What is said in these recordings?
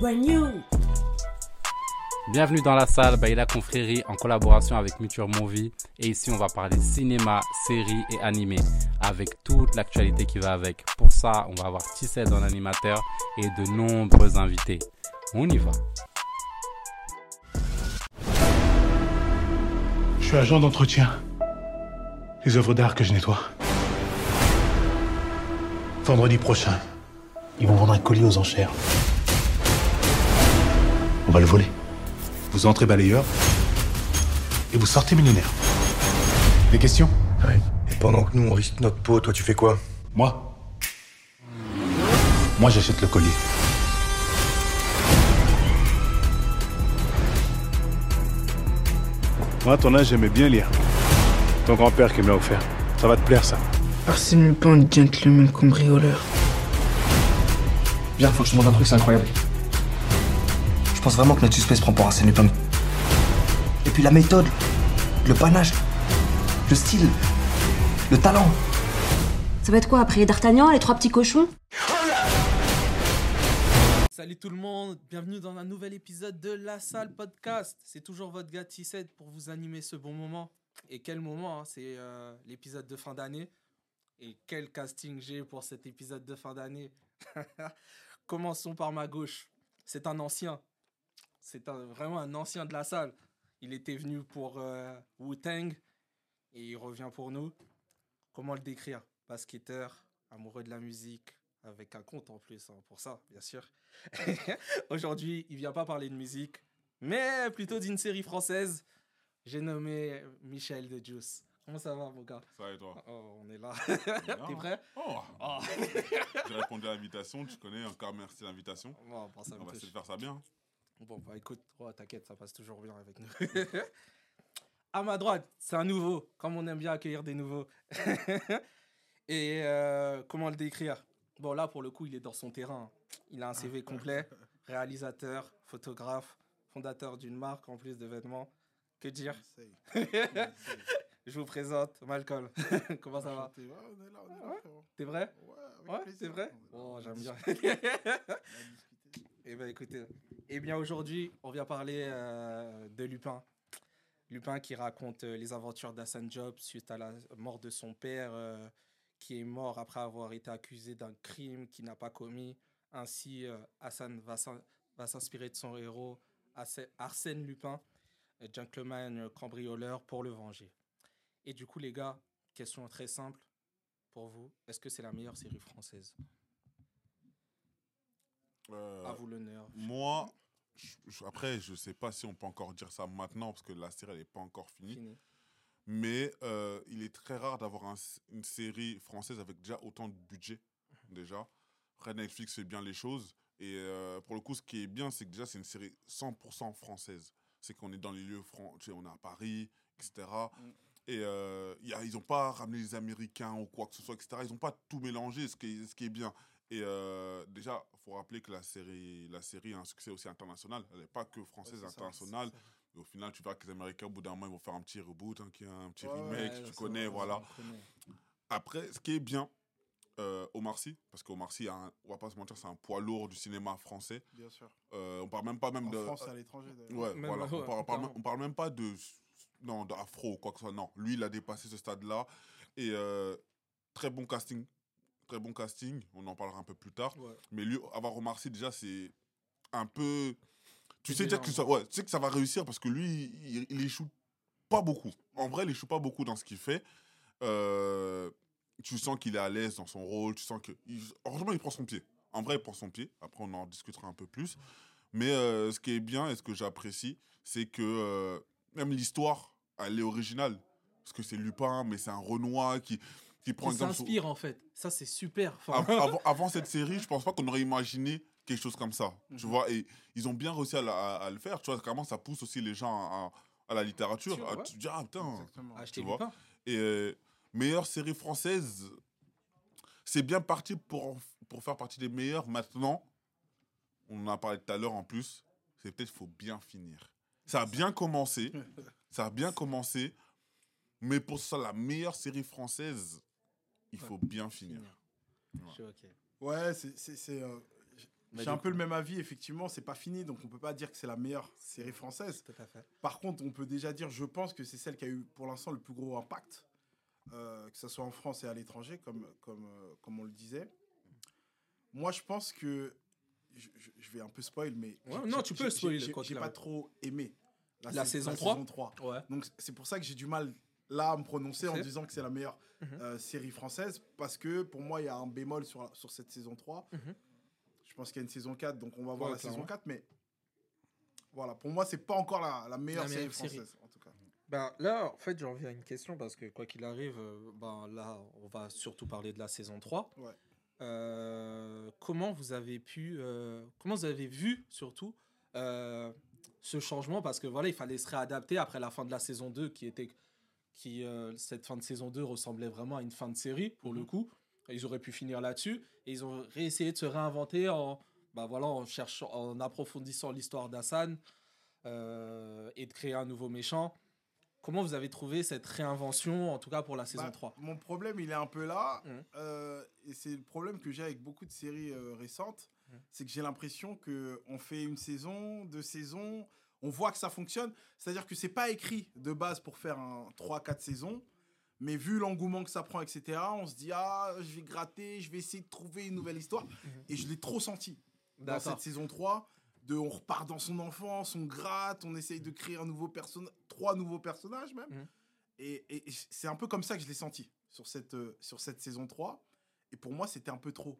brand new. Bienvenue dans la salle Baila Confrérie en collaboration avec Muture Movie. Et ici, on va parler cinéma, séries et animé avec toute l'actualité qui va avec. Pour ça, on va avoir Tissette en animateur et de nombreux invités. On y va. Je suis agent d'entretien. Les œuvres d'art que je nettoie. Vendredi prochain, ils vont vendre un colis aux enchères. On va le voler. Vous entrez balayeur et vous sortez millionnaire. Des questions? Ouais. Et pendant que nous on risque notre peau, toi tu fais quoi? Moi? Moi j'achète le collier. Moi, à ton âge, j'aimais bien lire. Ton grand-père qui me l'a offert. Ça va te plaire, ça. Arsène Lupin, gentleman cambrioleur. Viens, faut que je te montre un truc, c'est incroyable. Je pense vraiment que notre suspect se prend pour Arsène Lupin. Et puis la méthode, le panache, le style, le talent. Ça va être quoi après D'Artagnan, les trois petits cochons? Salut tout le monde, bienvenue dans un nouvel épisode de La Salle Podcast. C'est toujours votre gars T7 pour vous animer ce bon moment. Et quel moment, hein, c'est euh, l'épisode de fin d'année. Et quel casting j'ai pour cet épisode de fin d'année. Commençons par ma gauche. C'est un ancien. C'est un- vraiment un ancien de la salle. Il était venu pour euh, Wu-Tang et il revient pour nous. Comment le décrire? Basketteur, amoureux de la musique, avec un compte en plus, hein, pour ça, bien sûr. Aujourd'hui, il vient pas parler de musique, mais plutôt d'une série française. J'ai nommé Michel de Juice. Comment ça va, mon gars? Ça va et toi? Oh, on est là. T'es prêt? Oh Oh. J'ai répondu à l'invitation, tu connais, encore merci l'invitation. Bon, On va essayer de faire ça bien. Bon, bah écoute, oh, t'inquiète, ça passe toujours bien avec nous. à ma droite, c'est un nouveau, comme on aime bien accueillir des nouveaux. Et euh, comment le décrire? Bon, là, pour le coup, il est dans son terrain. Il a un CV complet, réalisateur, photographe, fondateur d'une marque en plus de vêtements. Que dire? Je vous présente Malcolm. comment ça va? T'es vrai Ouais, c'est vrai? Oh, j'aime bien. Eh bien, écoutez. Eh bien, aujourd'hui, on vient parler euh, de Lupin. Lupin qui raconte euh, les aventures d'Hassan Job suite à la mort de son père, euh, qui est mort après avoir été accusé d'un crime qu'il n'a pas commis. Ainsi, Hassan va s'in- va s'inspirer de son héros, Arsè- Arsène Lupin, gentleman cambrioleur, pour le venger. Et du coup, les gars, question très simple pour vous. Est-ce que c'est la meilleure série française? Euh, À vous l'honneur. moi, je- je- après, je sais pas si on peut encore dire ça maintenant parce que la série n'est pas encore finie. Fini. Mais euh, il est très rare d'avoir un une série française avec déjà autant de budget, déjà. Après, Netflix fait bien les choses. Et euh, pour le coup, ce qui est bien, c'est que déjà, c'est une série 100% française. C'est qu'on est dans les lieux, fran- tu sais, on est à Paris, etc. Et euh, y a, ils n'ont pas ramené les Américains ou quoi que ce soit, etc. Ils n'ont pas tout mélangé, ce qui est, ce qui est bien. Et euh, déjà, il faut rappeler que la série, la série a un succès aussi international. Elle n'est pas que française, internationale. Et au final, tu verras que les Américains, au bout d'un moment, ils vont faire un petit reboot, hein, qui est un petit remake, Ouais, tu connais, on- voilà. Après, ce qui est bien, euh, Omar Sy, parce qu'Omar Sy, a un- on va pas se mentir, c'est un poids lourd du cinéma français. Bien sûr. Euh, on parle même pas même En de. France et à l'étranger. d'ailleurs. Ouais, Même, voilà. ouais, on, parle, on parle même- clairement. on parle même pas de. Non, d'afro ou quoi que ce soit. Non, lui, il a dépassé ce stade-là. Et euh, très bon casting. Très bon casting. On en parlera un peu plus tard. Ouais. Mais lui, avoir Omar Sy, déjà, c'est un peu. Tu sais, déjà déjà que ça, ouais, tu sais que ça va réussir parce que lui, il, il échoue pas beaucoup. En vrai, il échoue pas beaucoup dans ce qu'il fait. Euh, tu sens qu'il est à l'aise dans son rôle. Tu sens que. il- heureusement, il prend son pied. En vrai, il prend son pied. Après, on en discutera un peu plus. Mais euh, ce qui est bien et ce que j'apprécie, c'est que euh, même l'histoire, elle est originale. Parce que c'est Lupin, mais c'est un Renoir qui, qui prend exemple. sur- s'inspire en fait. Ça, c'est super. Enfin, avant, avant cette série, je pense pas qu'on aurait imaginé quelque chose comme ça. Tu Mhm. vois, et ils ont bien réussi à, à- à le faire. Tu vois, comment ça pousse aussi les gens à, à la littérature. Tu tu te dis, ah putain. Acheter vois. Et euh, meilleure série française, c'est bien parti pour, pour faire partie des meilleures. Maintenant, on en a parlé tout à l'heure en plus, c'est peut-être qu'il faut bien finir. Ça a bien commencé, ça a bien commencé, mais pour ça, la meilleure série française, il faut bien finir. Finir. Je suis ok. Ouais, c'est. c'est- c'est, euh, J'ai un peu coup- le même avis, effectivement, c'est pas fini, donc on peut pas dire que c'est la meilleure série française. Tout à fait. Par contre, on peut déjà dire, je pense que c'est celle qui a eu pour l'instant le plus gros impact, euh, que ce soit en France et à l'étranger, comme, comme, euh, comme on le disait. Moi, je pense que. Je, vais un peu spoil, mais. Ouais, non, tu peux j'ai- spoiler, j'ai- pas trop aimé La saison 3? 3. Ouais. Donc, c'est pour ça que j'ai du mal là à me prononcer en disant que c'est la meilleure Mhm. euh, série française, parce que pour moi, il y a un bémol sur, sur cette saison 3. Mhm. Je pense qu'il y a une saison 4, donc on va voir Ouais, la saison clairement. 4, mais. Voilà, pour moi, c'est pas encore la, la meilleure La série meilleure série. française, en tout cas. Ben, là, en fait, j'en reviens à une question parce que quoi qu'il arrive, euh, ben, là, on va surtout parler de la saison 3. Ouais. Euh, comment vous avez pu, euh, comment vous avez vu surtout euh, ce changement? Parce que voilà, il fallait se réadapter après la fin de la saison 2 qui était, qui, euh, cette fin de saison 2 ressemblait vraiment à une fin de série pour le coup. Ils auraient pu finir là-dessus et ils ont réessayé de se réinventer en, bah voilà, en cherchant, en approfondissant l'histoire d'Hassan euh, et de créer un nouveau méchant. Comment vous avez trouvé cette réinvention, en tout cas pour la saison Bah, 3 Mon problème, il est un peu là. Mhm. euh, et c'est le problème que j'ai avec beaucoup de séries euh, récentes. Mhm. C'est que j'ai l'impression qu'on fait une saison, deux saisons, on voit que ça fonctionne. C'est-à-dire que c'est pas écrit de base pour faire un 3-4 saisons. Mais vu l'engouement que ça prend, etc., on se dit, ah, je vais gratter, je vais essayer de trouver une nouvelle histoire. Et je l'ai trop senti dans cette saison 3. De, on repart dans son enfance, on gratte, on essaye de créer un nouveau personnage, trois nouveaux personnages même. Mhm. Et, et- et c'est un peu comme ça que je l'ai senti sur cette, euh, sur cette saison 3. Et pour moi, c'était un peu trop.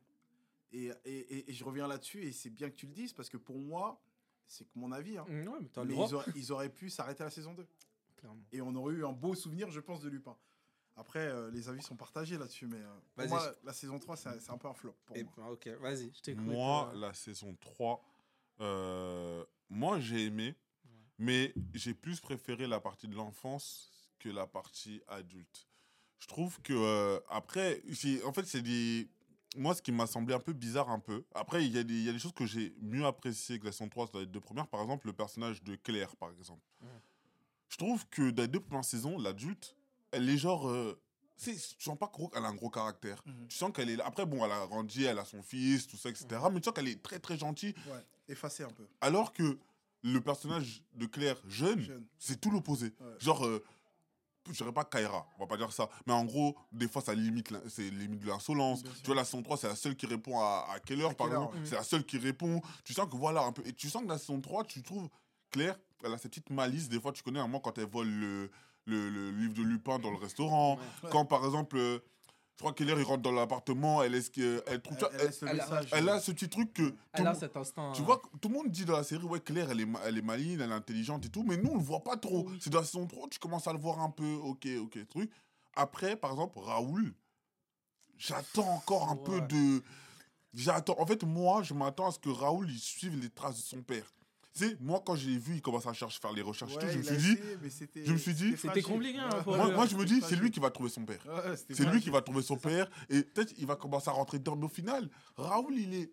Et, et- et- et je reviens là-dessus, et c'est bien que tu le dises, parce que pour moi, c'est que mon avis. hein, Mm, ouais, mais ils auraient, ils auraient pu s'arrêter à la saison 2. Clairement. Et on aurait eu un beau souvenir, je pense, de Lupin. Après, euh, les avis sont partagés là-dessus, mais euh, pour Vas-y. moi, la saison 3, c'est un peu un flop. Pour Et- moi. ok, vas-y, je t'écoute. Moi, euh, la saison 3, euh, moi j'ai aimé, mais j'ai plus préféré la partie de l'enfance que la partie adulte. Je trouve que, euh, après, en fait, c'est des. Moi, ce qui m'a semblé un peu bizarre, un peu. Après, il y, a des- il y a des choses que j'ai mieux appréciées que la saison 3 dans les deux premières. Par exemple, le personnage de Claire, par exemple. Ouais. Je trouve que dans les deux premières saisons, l'adulte, elle est genre. euh, tu sens pas qu'elle a un gros caractère. Mhm. Tu sens qu'elle est. Après, bon, elle a grandi, elle a son fils, tout ça, etc. Mais tu sens qu'elle est très, très gentille. Ouais, effacé un peu. Alors que le personnage de Claire, jeune, Jeune. c'est tout l'opposé. Ouais. Genre, euh, je dirais pas Kaira, on va pas dire ça. Mais en gros, des fois, ça limite, c'est limite de l'insolence. Tu vois, la saison 3, c'est la seule qui répond à, à quelle heure, À par quelle exemple. C'est la seule qui répond. Tu sens que voilà, un peu. Et tu sens que la saison 3, tu trouves Claire, elle a cette petite malice. Des fois, tu connais un moment quand elle vole le, le, le livre de Lupin dans le restaurant. Ouais. Quand, par exemple, euh, je crois qu'Heller, il rentre dans l'appartement, elle, est elle, elle trouve. Elle, a- message. elle a ce petit truc que. Elle le a cet instinct. tu euh, vois, tout le monde dit dans la série, ouais, Claire, elle est, elle est maligne, elle est intelligente et tout, mais nous, on le voit pas trop. C'est dans la saison 3, tu commences à le voir un peu, ok, ok, truc. Après, par exemple, Raoul, j'attends encore un peu de. J'attends. En fait, moi, je m'attends à ce que Raoul, il suive les traces de son père. Tu sais, moi, quand j'ai vu, il commence à chercher, faire les recherches, et tout, je me suis dit, essayé, je me suis dit- C'était compliqué, hein, pour moi, je me dis, c'est lui qui va trouver son père. Ouais, C'est lui qui va trouver son père et peut-être il va commencer à rentrer dedans. Mais au final, Raoul, il est.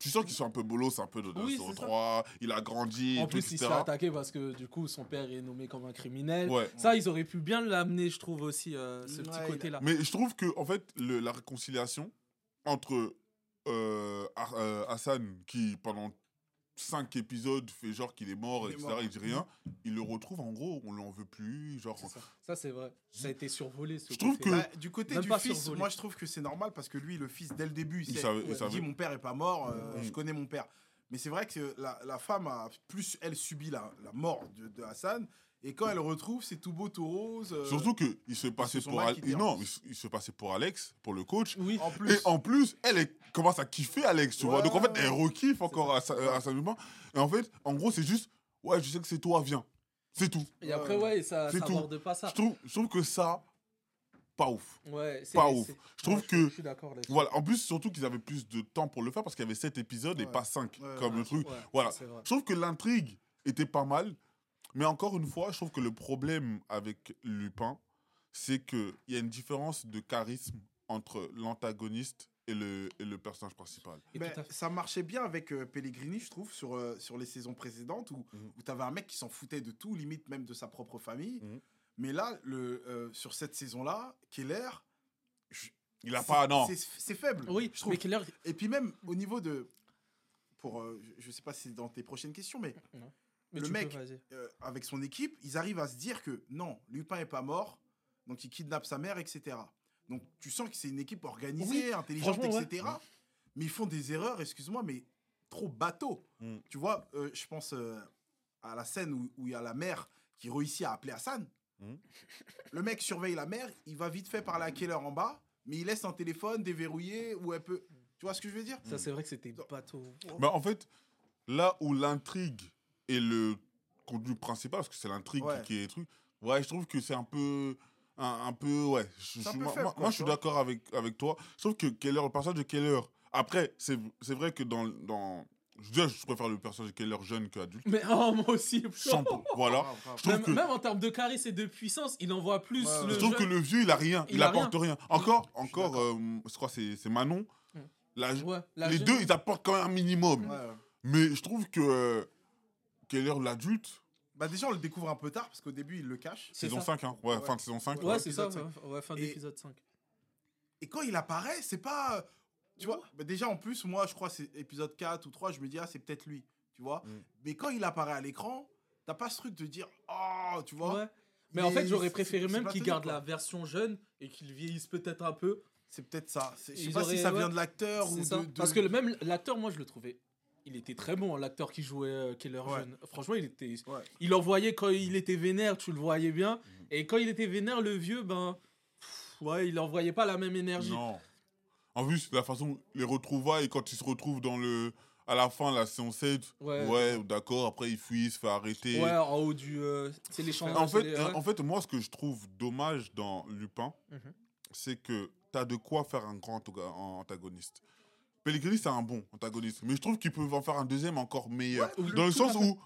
Tu sens qu'ils sont un peu bolos, un peu de Oui, la c'est ça. 3, il a grandi, En tout, plus, il se etc. fait attaquer parce que du coup, son père est nommé comme un criminel. Ouais. Ça, ils auraient pu bien l'amener, je trouve aussi, euh, ce Ouais, petit côté-là. Mais je trouve que, en fait, le- la réconciliation entre euh, euh, Hassan, qui pendant 5 épisodes fait genre qu'il est mort, Il est etc., mort. il dit rien, il le retrouve en gros, on l'en veut plus. Genre, ça. Ça, c'est vrai. Ça a été survolé. Ce Je trouve côté. que- Bah, du côté Même du pas fils, survolé. moi je trouve que c'est normal parce que lui, le fils, dès le début, il, Il sait- savait- il il savait. dit mon père est pas mort, euh, Mm. je connais mon père. Mais c'est vrai que la, la femme a plus, elle subit la, la mort de, de Hassan. Et quand elle le retrouve, c'est tout beau, tout rose. euh, Surtout qu'il se passait pour Al- non, il se- passait pour Alex, pour le coach. Oui. En plus, Et en plus, elle commence à kiffer Alex, tu vois. Donc en fait, ouais. elle rekiffe encore à, sa, à sa Lupin. Et en fait, en gros, c'est juste, ouais, je sais que c'est toi, viens. C'est tout. Et après, ouais, ça C'est ça tout. aborde pas ça. Je trouve, je trouve que ça, pas ouf. Ouais, c'est- Pas ouf. Je trouve Moi, que- Je suis d'accord là-dessus. Voilà. En plus, surtout qu'ils avaient plus de temps pour le faire parce qu'il y avait 7 épisodes et pas 5, Ouais, comme ouais. le truc. Ouais, Voilà. Je trouve que l'intrigue était pas mal. Mais encore une fois, je trouve que le problème avec Lupin, c'est qu'il y a une différence de charisme entre l'antagoniste et le, et le personnage principal. Fait. ça marchait bien avec euh, Pellegrini, je trouve, sur, euh, sur les saisons précédentes où, Mhm. où tu avais un mec qui s'en foutait de tout, limite même de sa propre famille. Mhm. Mais là, le, euh, sur cette saison-là, Keller, je- Il a pas, non. c'est- faible. Oui, je trouve. mais Keller, Et puis même au niveau de pour, euh, je je sais pas si c'est dans tes prochaines questions, mais Mais le mec, euh, avec son équipe, ils arrivent à se dire que non, Lupin est pas mort, donc il kidnappe sa mère, etc. Donc tu sens que c'est une équipe organisée, Oui, intelligente, ouais. etc. Mais ils font des erreurs, excuse-moi, mais trop bateau. Mm. Tu vois, euh, je pense euh, à la scène où il y a la mère qui réussit à appeler Hassan. Mm. Le mec surveille la mère, il va vite fait parler à Keller en bas, mais il laisse un téléphone déverrouillé où elle peut. Tu vois ce que je veux dire? Ça, c'est vrai que c'était bateau. Mais en fait, là où l'intrigue est le contenu principal, parce que c'est l'intrigue Ouais. qui est le truc, ouais, je trouve que c'est un peu. Un, un peu, ouais. Je- C'est un je- peu moi, faible, moi- quoi, moi, tu je suis d'accord avec, avec toi. Je trouve que Keller, le personnage de Keller. Après, c'est c'est vrai que dans. dans je, dis, je préfère le personnage de Keller jeune qu'adulte. Mais oh, moi aussi. Sans- voilà. Je trouve Même, que, même en termes de charisme et de puissance, il envoie plus Ouais, le je trouve que le vieux, il a rien. Il Il, a apporte rien. Encore, encore euh, je crois que c'est c'est Manon. La- Ouais, la les jeune- deux, ils apportent quand même un minimum. Ouais. Mais je trouve que euh, Keller, l'adulte, Bah déjà, on le découvre un peu tard parce qu'au début, il le cache. C'est saison ça. 5, hein. Ouais, Ouais. fin de saison 5. Ouais, Ouais, c'est ça. ouais, fin Et- d'épisode 5. Et quand il apparaît, c'est pas. Tu vois, bah déjà en plus, moi, je crois que c'est épisode 4 ou 3, je me dis, ah, c'est peut-être lui. Tu vois Mm. Mais quand il apparaît à l'écran, t'as pas ce truc de dire, oh, tu vois Ouais. Mais en fait, j'aurais préféré même qu'il garde quoi. la version jeune et qu'il vieillisse peut-être un peu. C'est peut-être ça. C'est- Je sais pas auraient- si ça ouais, vient de l'acteur ou de- Parce que le même l'acteur, moi, je le trouvais. Il était très bon, hein, l'acteur qui jouait euh, Keller Ouais. jeune. Franchement, il était. Ouais. Il envoyait quand il était vénère, tu le voyais bien. Mhm. Et quand il était vénère, le vieux, ben. pff, Ouais, il envoyait pas la même énergie. Non. En plus, la façon, les retrouvailles, quand ils se retrouvent dans le. À la fin, la séance 7, Ouais. ouais, d'accord, après il fuit, il se fait arrêter. Ouais, en haut du. euh, c'est les champs. En fait, les- en fait, moi, ce que je trouve dommage dans Lupin, Mhm. c'est que tu as de quoi faire un grand antago- antagoniste. Pellegrini, c'est un bon antagoniste, mais je trouve qu'ils peuvent en faire un deuxième encore meilleur. dans le à sens où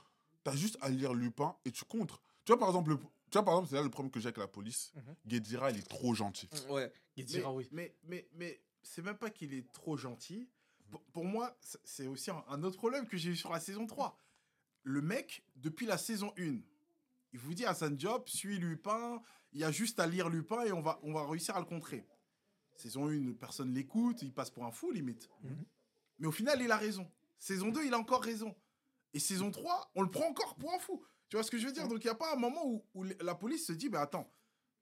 tu as juste à lire Lupin et tu contres. Tu vois, par exemple, le- tu vois, par exemple, c'est là le problème que j'ai avec la police. Mhm. Guédira, il est trop gentil. Ouais, il Mais, oui. mais, mais, mais c'est même pas qu'il est trop gentil. Pour, pour moi, c'est- aussi un, un autre problème que j'ai eu sur la saison 3. Le mec, depuis la saison 1, il vous dit Hassan Diop, suis Lupin, il y a juste à lire Lupin et on va, on va réussir à le contrer. Saison 1, personne l'écoute, il passe pour un fou limite. Mhm. Mais au final, il a raison. Saison 2, il a encore raison. Et saison 3, on le prend encore pour un fou. Tu vois ce que je veux dire? Donc il n'y a pas un moment où, où la police se dit, bah attends,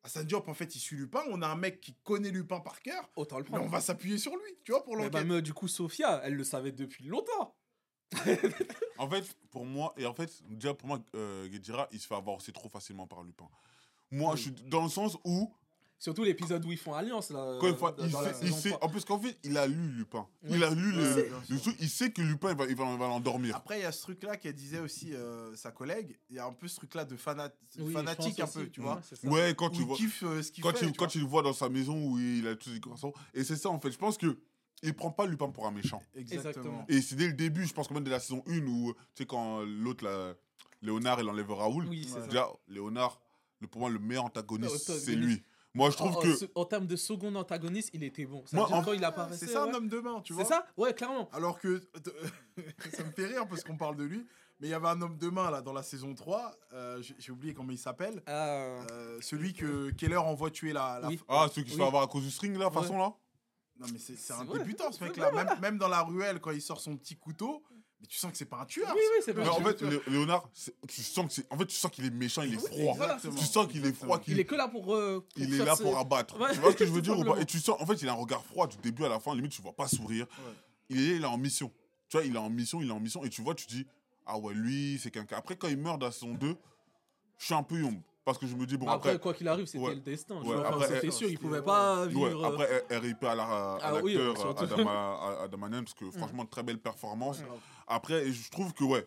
Hassan Diop, en fait, il suit Lupin, on a un mec qui connaît Lupin par cœur, Autant le mais prendre. on va s'appuyer sur lui, tu vois, pour Mais l'enquête. bah, mais du coup, Sophia, elle le savait depuis longtemps. En fait, pour moi, et en fait, déjà pour moi, euh, il se fait avoir aussi trop facilement par Lupin. Moi, je suis dans le sens où Surtout l'épisode où ils font alliance là. Quand il, faut- il dans la fait- il saison sait, 3. en plus qu'en fait, il a lu Lupin. Il a lu le, truc. Il sait que Lupin, il va, il va, il va l'endormir. Après, il y a ce truc-là qu'elle disait aussi euh, sa collègue. Il y a un peu ce truc-là de fanat- Oui, fanatique un peu, aussi. tu vois. Ouais, quand Où tu il vois. kiffe euh, ce qu'il Quand, fait. il, tu quand vois. il le voit dans sa maison où il a tous les garçons. Et c'est ça, en fait. Je pense que il prend pas Lupin pour un méchant. Exactement. Et c'est dès le début, je pense que même dès la saison 1 où, tu sais, quand l'autre, là, Léonard, il enlève Raoul. Oui, c'est ça. Déjà, Léonard, le, pour moi, le meilleur Antagoniste. c'est lui. Moi, je trouve en, que. en- termes de second antagoniste, il était bon. Ça Moi, en- quand il apparaissait. C'est ça un homme de main, tu vois. C'est ça Ouais, clairement. Alors que ça me fait rire parce qu'on parle de lui, mais il y avait un homme de main là dans la saison 3, euh, j'ai oublié comment il s'appelle, Euh, euh, celui que Keller envoie tuer la. la- Oui. Ah, celui qui se fait Oui. avoir à cause du string, là, Ouais. façon, là Non mais c'est un débutant ce mec-là. Même, même dans la ruelle quand il sort son petit couteau, mais tu sens que c'est pas un tueur. Oui, oui, c'est pas Mais un en fait, Lé- Léonard, tu sens que c'est. En fait, tu sens qu'il est méchant, il est froid. Exactement. Tu sens qu'il est froid, qu'il Il est que là pour. euh, pour Il est là pour abattre. Ouais, tu vois ce que je veux dire ou pas. Et tu sens, en fait, il a un regard froid du début à la fin. Limite, tu vois pas sourire. Ouais. Il est, il est en mission. Tu vois, il est en mission, il est en mission. Et tu vois, tu dis, ah ouais, lui, c'est quelqu'un. Après, quand il meurt dans saison 2, je suis un peu yombe. Parce que je me dis, bon, après, après. quoi qu'il arrive, c'était Ouais. le destin. Ouais, enfin, c'était euh, sûr, il pouvait pas ouais, vivre. euh, après, RIP à la- à Ah oui, l'acteur Adamanen, parce que franchement, très belle performance. Après, et je trouve que, ouais,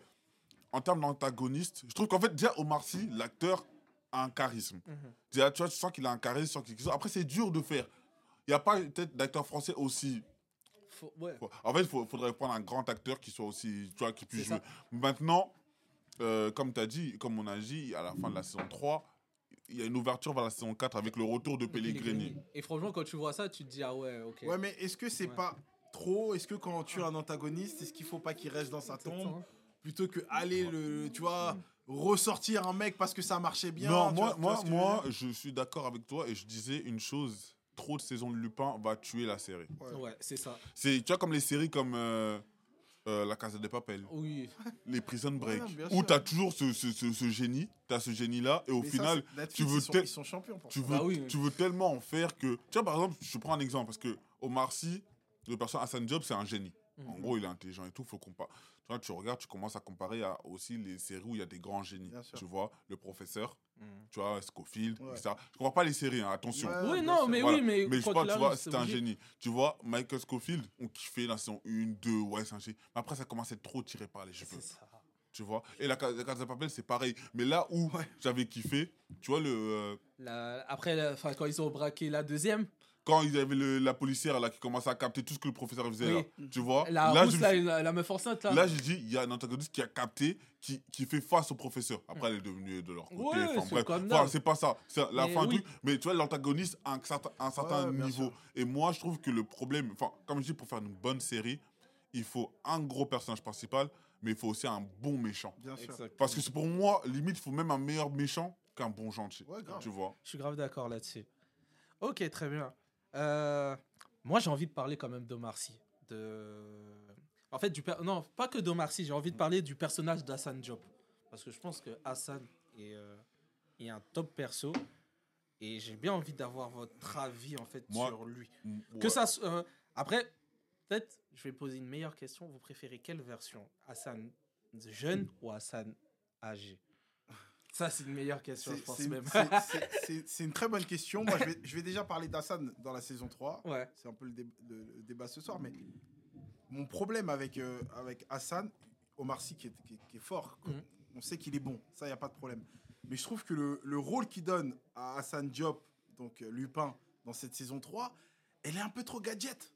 en termes d'antagoniste, je trouve qu'en fait, déjà, Omar Sy, l'acteur, a un charisme. Mhm. Déjà, tu vois, tu sens qu'il a un charisme. Après, c'est dur de faire. Il n'y a pas peut-être d'acteur français aussi. Faut- ouais. En fait, il faudrait prendre un grand acteur qui soit aussi. Tu vois, qui puisse jouer. ça. Maintenant, euh, comme tu as dit, comme on a dit, à la fin de la saison 3, il y a une ouverture vers la saison 4 avec le retour de Pellegrini. Et franchement, quand tu vois ça, tu te dis, ah ouais, ok. Ouais, mais est-ce que c'est Ouais. pas trop Est-ce que quand on tue un antagoniste, est-ce qu'il faut pas qu'il reste dans sa tombe hein. plutôt que aller le, tu vois, ressortir un mec parce que ça marchait bien non, moi, vois- moi, je moi je suis d'accord avec toi et je disais une chose trop de saisons de Lupin va tuer la série. Ouais, c'est ça. C'est, tu vois, comme les séries comme. euh, euh, La Casa des Papel, Oui. les Prison Break, Ouais, où tu as toujours ce, ce, ce, ce génie, tu as ce génie-là, et au Mais final, tu veux ils sont, tel- ils sont champions pour tu ça. veux, Bah oui. tu veux tellement en faire que. Tu vois, par exemple, je prends un exemple, parce que Omar Sy, le personnage Hassan Job, c'est un génie. En Mhm. gros, il est intelligent et tout, faut comparer. Tu vois, tu regardes, tu commences à comparer à aussi les séries où il y a des grands génies. Tu vois, le professeur, Mhm. tu vois, Scofield, Ouais. etc. Je comprends pas les séries, hein, attention. Ouais, Oui, non, mais Voilà. oui, mais, Mais je qu'il tu vois, c'était un obligé. génie. Tu vois, Michael Scofield, on kiffait la saison 1, 2, ouais, c'est un génie. Mais après, ça commence à être trop tiré par les cheveux. C'est ça. Tu vois Et la, la Casa de Papel, c'est pareil. Mais là où j'avais kiffé, tu vois, le, euh, La- Après, la- enfin, quand ils ont braqué la deuxième, quand il y avait le- la policière là, qui commençait à capter tout ce que le professeur faisait, Oui. là, tu vois la Là, rousse, je me là, la, la meuf enceinte, là. Là, j'ai dit, il y a un antagoniste qui a capté, qui, qui fait face au professeur. Après, elle est devenue de leur côté. Ouais, enfin, c'est pas ça. C'est la Mais fin du oui. Mais tu vois, l'antagoniste a un certain, un certain Ouais, niveau. Et moi, je trouve que le problème, enfin, comme je dis, pour faire une bonne série, il faut un gros personnage principal, mais il faut aussi un bon méchant. Bien sûr. Parce que c'est pour moi, limite, il faut même un meilleur méchant qu'un bon gentil. Ouais, grave. tu vois Je suis grave d'accord là-dessus. Ok, très bien. Euh, moi, j'ai envie de parler quand même d'Omar Sy. De... En fait, du per- non, pas que d'Omar Sy, j'ai envie de parler du personnage d'Hassan Diop. Parce que je pense que Hassan est, euh, est un top perso. Et j'ai bien envie d'avoir votre avis en fait Moi, sur lui. Que ça, euh, après, peut-être, je vais poser une meilleure question. Vous préférez quelle version? Hassan jeune ou Hassan âgé? Ça, c'est une meilleure question, je pense même. c'est- une très bonne question. Moi, je vais, je vais déjà parler d'Hassan dans la saison 3. ouais. C'est un peu le, dé- le- le débat ce soir. Mais mon problème avec, euh, avec Hassan, Omar Sy, qui est, qui est- qui est fort, Mhm. on sait qu'il est bon. Ça, il n'y a pas de problème. Mais je trouve que le, le rôle qu'il donne à Hassan Diop, donc euh, Lupin, dans cette saison 3, elle est un peu trop gadget.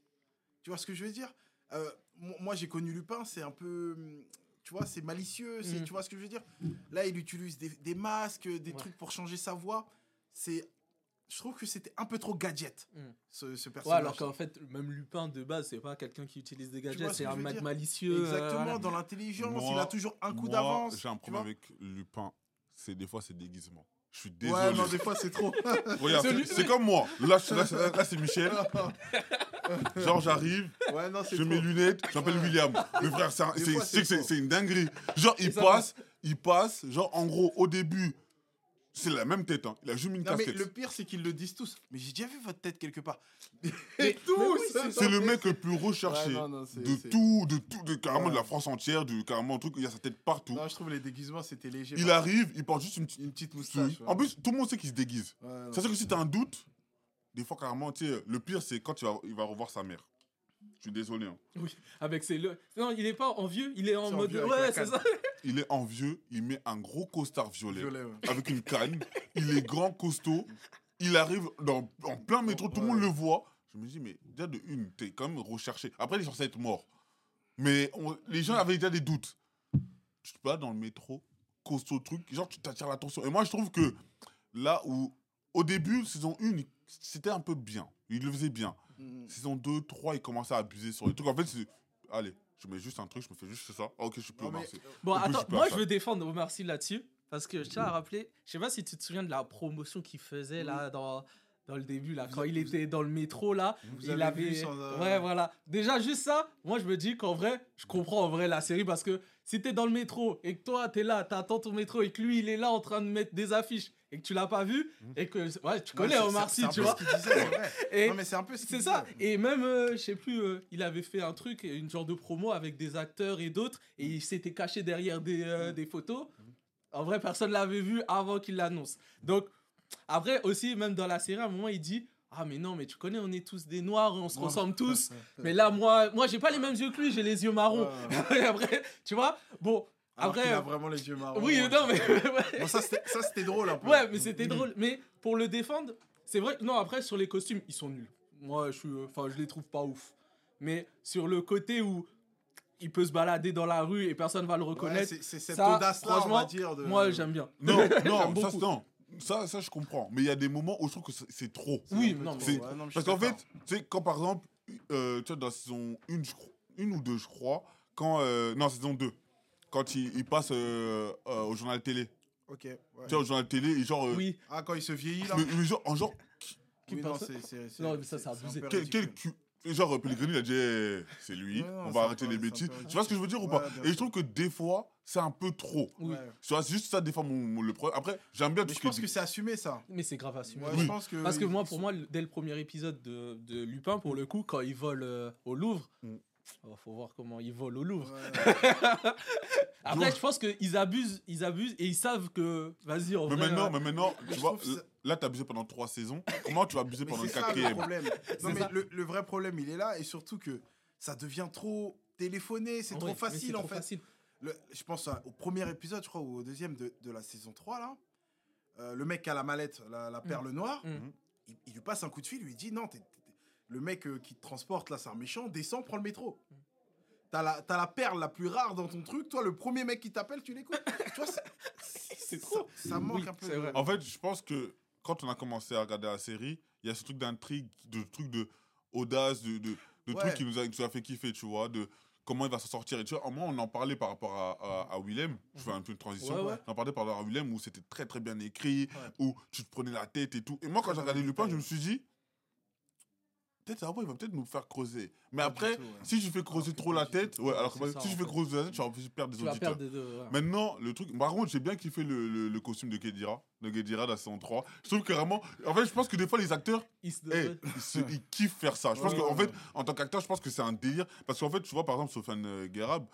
Tu vois ce que je veux dire? Euh, mo- Moi, j'ai connu Lupin, c'est un peu. Tu vois, c'est malicieux, c'est- Mhm. tu vois ce que je veux dire? Là, il utilise des, des masques, des Ouais. trucs pour changer sa voix. C'est. Je trouve que c'était un peu trop gadget, Mhm. ce, ce Ouais, personnage. alors qu'en fait, même Lupin de base, c'est pas quelqu'un qui utilise des gadgets, ce c'est un mec malicieux. euh, Exactement, voilà. dans l'intelligence, il a toujours un coup d'avance. J'ai un problème avec Lupin. C'est des fois, c'est déguisement. Je suis Ouais, désolé. non, des fois, c'est trop. Regarde, c'est- comme moi. Là, là, là, c'est Michel. Genre, j'arrive, ouais, non, je trop. mets lunettes, Ouais. William. Le frère, c'est une dinguerie. Genre, il ça passe, il passe. Genre, en gros, au début, c'est la même tête. hein. Il a juste mis une Non, mais casquette. le pire, c'est qu'ils le disent tous. Mais j'ai déjà vu votre tête quelque part. Mais- tous oui, c'est- le mec le plus recherché Ouais, non, non, c'est- de tout, de tout, de carrément Ouais. de la France entière, de carrément un truc. Il y a sa tête partout. Non, je trouve les déguisements, c'était léger. Il arrive, il porte juste une petite. Une petite moustache. ouais. En plus, tout le monde sait qu'il se déguise. Non. C'est sûr que si t'as un doute, des fois carrément, tu sais, le pire c'est quand il va, il va revoir sa mère. Je suis désolé. hein. Oui, avec ses. le- Non, il est pas en vieux, il est en mode. ouais, c'est ça. Il est envieux, il met un gros costard violet, Violet, ouais. avec une canne, il est grand, costaud, il arrive dans, en plein métro, tout le monde le voit. Je me dis, mais déjà de une, t'es quand même recherché. Après, il est censé être mort. Mais on- les gens avaient déjà des doutes. Tu te bats dans le métro, costaud truc, genre tu t'attires l'attention. Et moi, je trouve que là où, au début, saison 1, c'était un peu bien. Il le faisait bien. Mhm. Saison 2, 3, il commençait à abuser sur les trucs. En fait, c'est. Allez, je mets juste un truc, je me fais juste ça. Ah, ok, je suis plus Non, mais- Marseille. Bon, plus, attends, je moi je veux défendre Omar Sy là-dessus. Parce que je tiens à rappeler, je sais pas si tu te souviens de la promotion qu'il faisait là dans, dans le début, là, Vous quand avez- il était dans le métro là. Vous il avait. euh, Ouais, voilà. Déjà, juste ça, moi je me dis qu'en vrai, je comprends en vrai la série parce que si t'es dans le métro et que toi t'es là, t'attends ton métro et que lui il est là en train de mettre des affiches et que tu l'as pas vu et que. Ouais, tu. Ouais, connais c'est- Omar Sy, tu vois. disait. Et Non, mais c'est un peu ce c'est ça. Et même, euh, je sais plus, euh, il avait fait un truc, une genre de promo avec des acteurs et d'autres, et il s'était caché derrière des, euh, des photos. En vrai, personne l'avait vu avant qu'il l'annonce. Donc, après aussi, même dans la série, à un moment, il dit Ah, mais non, mais tu connais, on est tous des noirs, on se ressemble tous. Mais là, moi, moi j'ai pas les mêmes yeux que lui, j'ai les yeux marrons. Ouais. Après, tu vois, bon, Alors après. qu'il a vraiment les yeux marrons. oui, ouais. non, mais. Bon, ça, c'était drôle un peu. Ouais, mais c'était drôle. Mais pour le défendre, c'est vrai non, après, sur les costumes, ils sont nuls. Moi, je suis. Enfin, je les trouve pas ouf. Mais sur le côté où il peut se balader dans la rue et personne va le reconnaître, c'est c'est cette ça, audace-là, on va franchement, dire. De... moi, j'aime bien. Non, non, ça, non. Ça, ça, je comprends. Mais il y a des moments où je trouve que c'est- trop. Oui, non, trop. c'est- Ouais, non, mais Parce qu'en fait, tu sais, quand par exemple, euh, tu vois, dans la saison 1, je crois- une ou deux, je crois, quand. euh, non, saison 2, quand il, il passe euh, euh, au journal télé. Ok. ouais. Tu vois, au journal télé, et genre. euh, Oui. Ah, quand il se vieillit, là. mais, mais genre, en genre, Qui Oui, non, c'est- mais ça, c'est abusé. quel, quel cul. Et genre, Pellegrini, il a dit, eh, c'est lui, non, on va arrêter les bêtises. Tu vois ce que je veux dire ou pas? Et je trouve que des fois, c'est un peu trop. Oui. C'est juste ça, des fois, mon, mon- le problème. Après, j'aime bien Mais tout je ce pense que c'est assumé ça. Mais c'est grave assumé. Ouais, Oui. Je pense que Parce que moi, ils pour moi, dès le premier épisode de, de Lupin, pour le coup, quand il vole euh, au Louvre, Mm. oh, faut voir comment il vole au Louvre. Ouais. Après, je pense qu'ils abusent, ils abusent et ils savent que, vas-y, en Mais vrai, maintenant, mais maintenant, tu vois, là, t'as abusé pendant trois saisons. Comment tu vas abuser pendant le quatrième problème. Non, mais le, le vrai problème, il est là, et surtout que ça devient trop téléphoné, c'est ouais, trop facile en trop fait. facile. Le- je pense à- au premier épisode, je crois, ou au deuxième de, de la saison 3, là. Euh, le mec qui a la mallette, la, la perle noire, Mm. il, il lui passe un coup de fil, il lui dit Non, t'es- t'es- le mec euh, qui te transporte, là, c'est un méchant, descends, prends le métro. Mm. T'as la, t'as la perle la plus rare dans ton truc, toi, le premier mec qui t'appelle, tu l'écoutes. tu vois, c'est- ça, trop. ça manque Oui, un peu. En fait, je pense que quand on a commencé à regarder la série, il y a ce truc d'intrigue, de truc de audace, de, de, de Ouais. trucs qui nous, a, qui nous a fait kiffer, tu vois, de comment il va s'en sortir. Et tu vois, au moins, on en parlait par rapport à, à, à Willem. Je fais un peu une transition. Ouais, ouais. On en parlait par rapport à Willem où c'était très très bien écrit, où tu te prenais la tête et tout. Et moi, quand j'ai regardé Lupin, je me suis dit, peut-être après, il va peut-être nous faire creuser. Mais Pas après, tout, ouais. si je fais creuser trop la tête, ouais, alors que c'est ça, si je en fais fait. creuser la tête, tu vas perdre des Tu auditeurs. perdre des deux. ouais. Maintenant, le truc. Par contre, j'ai bien kiffé le, le, le costume de Kedira, de Kedira dans la saison 3. Je trouve que vraiment. En fait, je pense que des fois, les acteurs, Ils se- eh, ils, se- ils kiffent faire ça. Je pense qu'en ouais, fait, en tant qu'acteur, je pense que c'est un délire. Parce qu'en fait, tu vois, par exemple, Sofiane euh, Guérab,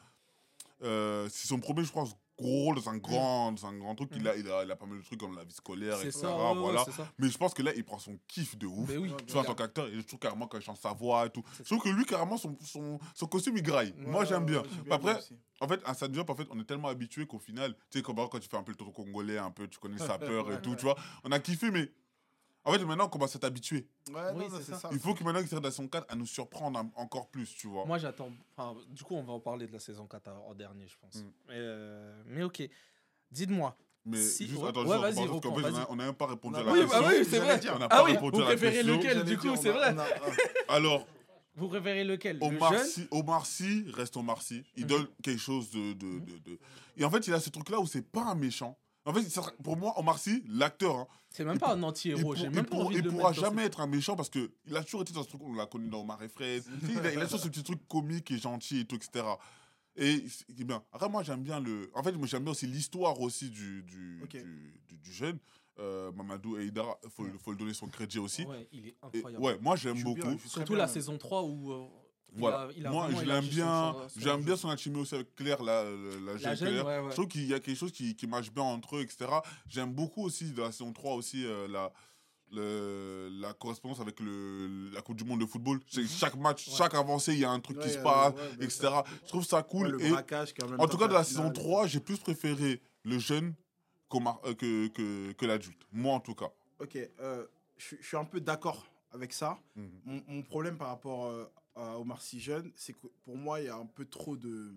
euh, c'est son premier, je pense, gros dans un grand, dans un grand truc. Il, a, il, a, il a pas mal de trucs comme la vie scolaire, etc. ça, ouais, ouais, voilà. ça. Mais je pense que là, il prend son kiff de ouf. Oui. Tu vois, en tant qu'acteur, je trouve carrément quand il chante sa voix et tout. Je trouve que lui, carrément, son, son, son costume, il graille. Moi, j'aime bien. ouais, Après, en fait, un sad job, en fait, on est tellement habitué qu'au final, tu sais, comme quand tu fais un peu le tour congolais, un peu, tu connais sa peur et tout, tu vois, on a kiffé, mais en fait, maintenant, on commence à t'habituer. Ouais, Oui, non, non, c'est c'est ça. ça. Il faut que maintenant, qu'il sorte dans son 4 à nous surprendre encore plus, tu vois. Moi, j'attends. Enfin, du coup, on va en parler de la saison 4 en dernier, je pense. Mm. Mais, euh, mais ok. Dites-moi. mais si- juste, ouais, attends, ouais, juste, vas-y, parce qu'en reprends, fait, on n'a même pas répondu On a à la Oui, question. bah oui, c'est vrai. On n'a Ah pas oui, répondu vous à la préférez question. lequel, du coup, c'est vrai? A-. Alors, Vous préférez lequel? Le Omar jeune? Sy, Omar Sy reste Omar Sy. Il Mhm. donne quelque chose de, de, de, de- Et en fait, il a ce truc-là où c'est pas un méchant. En fait, ça sera- pour moi, Omar Sy, l'acteur, hein, C'est même pas pour- un anti-héros. il même pas pour- envie il de le pourra jamais ce- être un méchant parce qu'il a toujours été dans ce truc, on l'a connu dans Omar et sais, il, a, il a toujours ce petit truc comique et gentil et tout, etc. Et c'est bien. Après, moi, j'aime bien le. En fait, moi, j'aime bien aussi l'histoire aussi du, du, du, du- du jeune. Euh, Mamadou Eida, il faut, faut lui donner son crédit aussi. Ouais, il est Et, incroyable. ouais, moi, j'aime beaucoup. bien, Surtout la même. saison 3 où. euh, il Voilà. a- il a Moi, je l'aime bien. J'aime bien son alchimie aussi avec Claire, la, la, la jeune jeune, Claire. ouais, ouais. Je trouve qu'il y a quelque chose qui, qui marche bien entre eux, etc. J'aime beaucoup aussi dans la saison 3 aussi euh, la, le- la correspondance avec le, la Coupe du Monde de football. C'est Chaque match, Mhm. Ouais. chaque avancée, il y a un truc Ouais, qui se passe, ouais, etc. Je trouve ça cool. Le et braquage en tout cas, de la saison et tout. 3, j'ai plus préféré le jeune euh, que, que, que l'adulte. Moi, en tout cas. Ok, euh, je suis- un peu d'accord avec ça. Mhm. Mon, mon problème par rapport euh, à Omar Sy jeune, c'est que pour moi, il y a un peu trop de,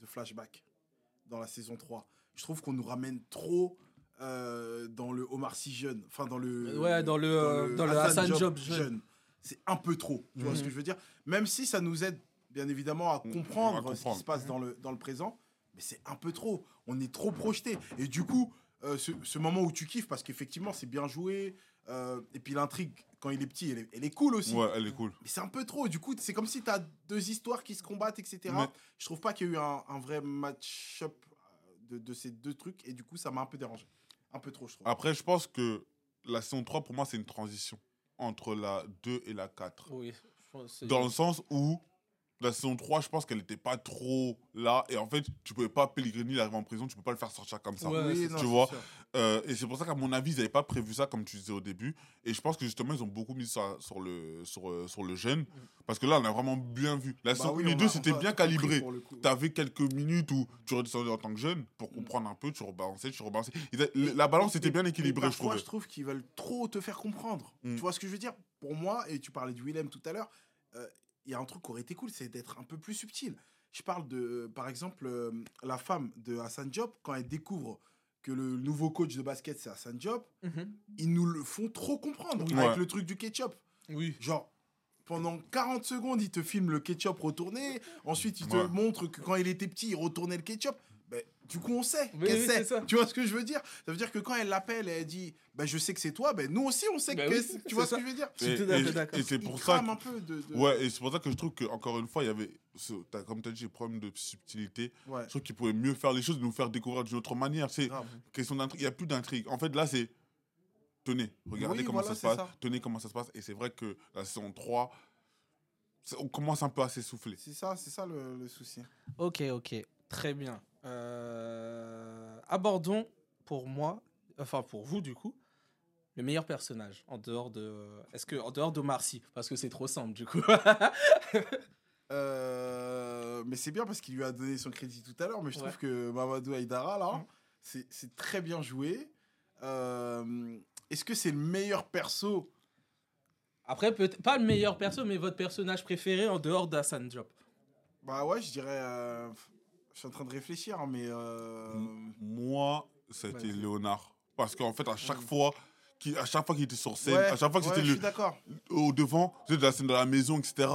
de flashbacks dans la saison 3. Je trouve qu'on nous ramène trop euh, dans le Omar Sy jeune. Enfin, dans le. Ouais, dans le, euh, dans le Hassan Job jeune. C'est un peu trop. Tu vois Mhm. ce que je veux dire? Même si ça nous aide, bien évidemment, à Mhm, comprendre, à ce qui se passe dans le, dans le présent, mais c'est un peu trop. On est trop projeté. Et du coup, euh, ce, ce moment où tu kiffes, parce qu'effectivement, c'est bien joué. Euh, et puis l'intrigue, quand il est petit, elle est, elle est cool aussi. Ouais, elle est cool. Mais c'est un peu trop. Du coup, c'est comme si tu as deux histoires qui se combattent, etc. Mais- Je trouve pas qu'il y a eu un, un vrai match-up de, de ces deux trucs. Et du coup, ça m'a un peu dérangé. Un peu trop, je trouve. Après, je pense que la saison 3, pour moi, c'est une transition entre la 2 et la 4. Oui, je pense que c'est- Dans le sens où la saison 3, je pense qu'elle n'était pas trop là. Et en fait, tu pouvais pas, Pellegrini, il arrive en prison, tu peux pas le faire sortir comme ça. Ouais, oui, c'est non, tu c'est vois. Euh, et c'est pour ça qu'à mon avis, ils n'avaient pas prévu ça, comme tu disais au début. Et je pense que justement, ils ont beaucoup mis ça sur le, sur, euh, sur le jeune. Parce que là, on a vraiment bien vu. La Bah saison oui, 1 et on 2, a- c'était bien calibré. Tu avais quelques minutes où tu redescendais en tant que jeune pour comprendre un peu, tu rebalançais, tu rebalançais. La balance était bien équilibrée, je parfois, trouvais. je trouve qu'ils veulent trop te faire comprendre. Mm. Tu vois ce que je veux dire? Pour moi, et tu parlais du Willem tout à l'heure, euh, il y a un truc qui aurait été cool, c'est d'être un peu plus subtil. Je parle de, par exemple, euh, la femme de Hassan Diop, quand elle découvre que le nouveau coach de basket, c'est Hassan Diop, Mhm. ils nous le font trop comprendre Oui. avec Ouais. le truc du ketchup. Oui. Genre, pendant 40 secondes, il te filme le ketchup retourné. Ensuite, il te Ouais. montre que quand il était petit, il retournait le ketchup. Ben, du coup, on sait Oui, qu'elle oui, sait. ça. Tu vois ce que je veux dire? Ça veut dire que quand elle l'appelle et elle dit ben, Je sais que c'est toi, ben, nous aussi, on sait que oui, c'est- Tu vois ça. ce que je veux dire? Et- c'est pour ça. que- un peu de. de- Ouais, et c'est pour ça que je trouve qu'encore une fois, il y avait, ce, t'as- comme tu as dit, des problèmes de subtilité. Ouais. Je trouve qu'ils pouvaient mieux faire les choses, nous faire découvrir d'une autre manière. C'est question d'intrigue. Il n'y a plus d'intrigue. En fait, là, c'est. Tenez, regardez Oui, comment voilà, ça se passe. ça. Tenez comment ça se passe. Et c'est vrai que la saison 3, ça- on commence un peu à s'essouffler. C'est ça, c'est ça le, le souci. Ok, ok, très bien. Euh, abordons pour moi, enfin pour vous du coup, le meilleur personnage en dehors de. Est-ce que en dehors de Marcy Parce que c'est trop simple du coup. Euh, mais c'est bien parce qu'il lui a donné son crédit tout à l'heure, mais je Ouais. trouve que Mamadou Aïdara, là, Mm. c'est- très bien joué. Euh, Est-ce que c'est le meilleur perso? Après, peut pas le meilleur perso, mais votre personnage préféré en dehors d'Hassan Job. Bah ouais, je dirais. Je suis en train de réfléchir, hein, mais. euh, Moi, été Vas-y. Léonard. Parce qu'en fait, à chaque Mm. fois. Qui, à chaque fois qu'il était sur scène, ouais, à chaque fois que ouais, c'était je le, au devant, de la scène de la maison, etc.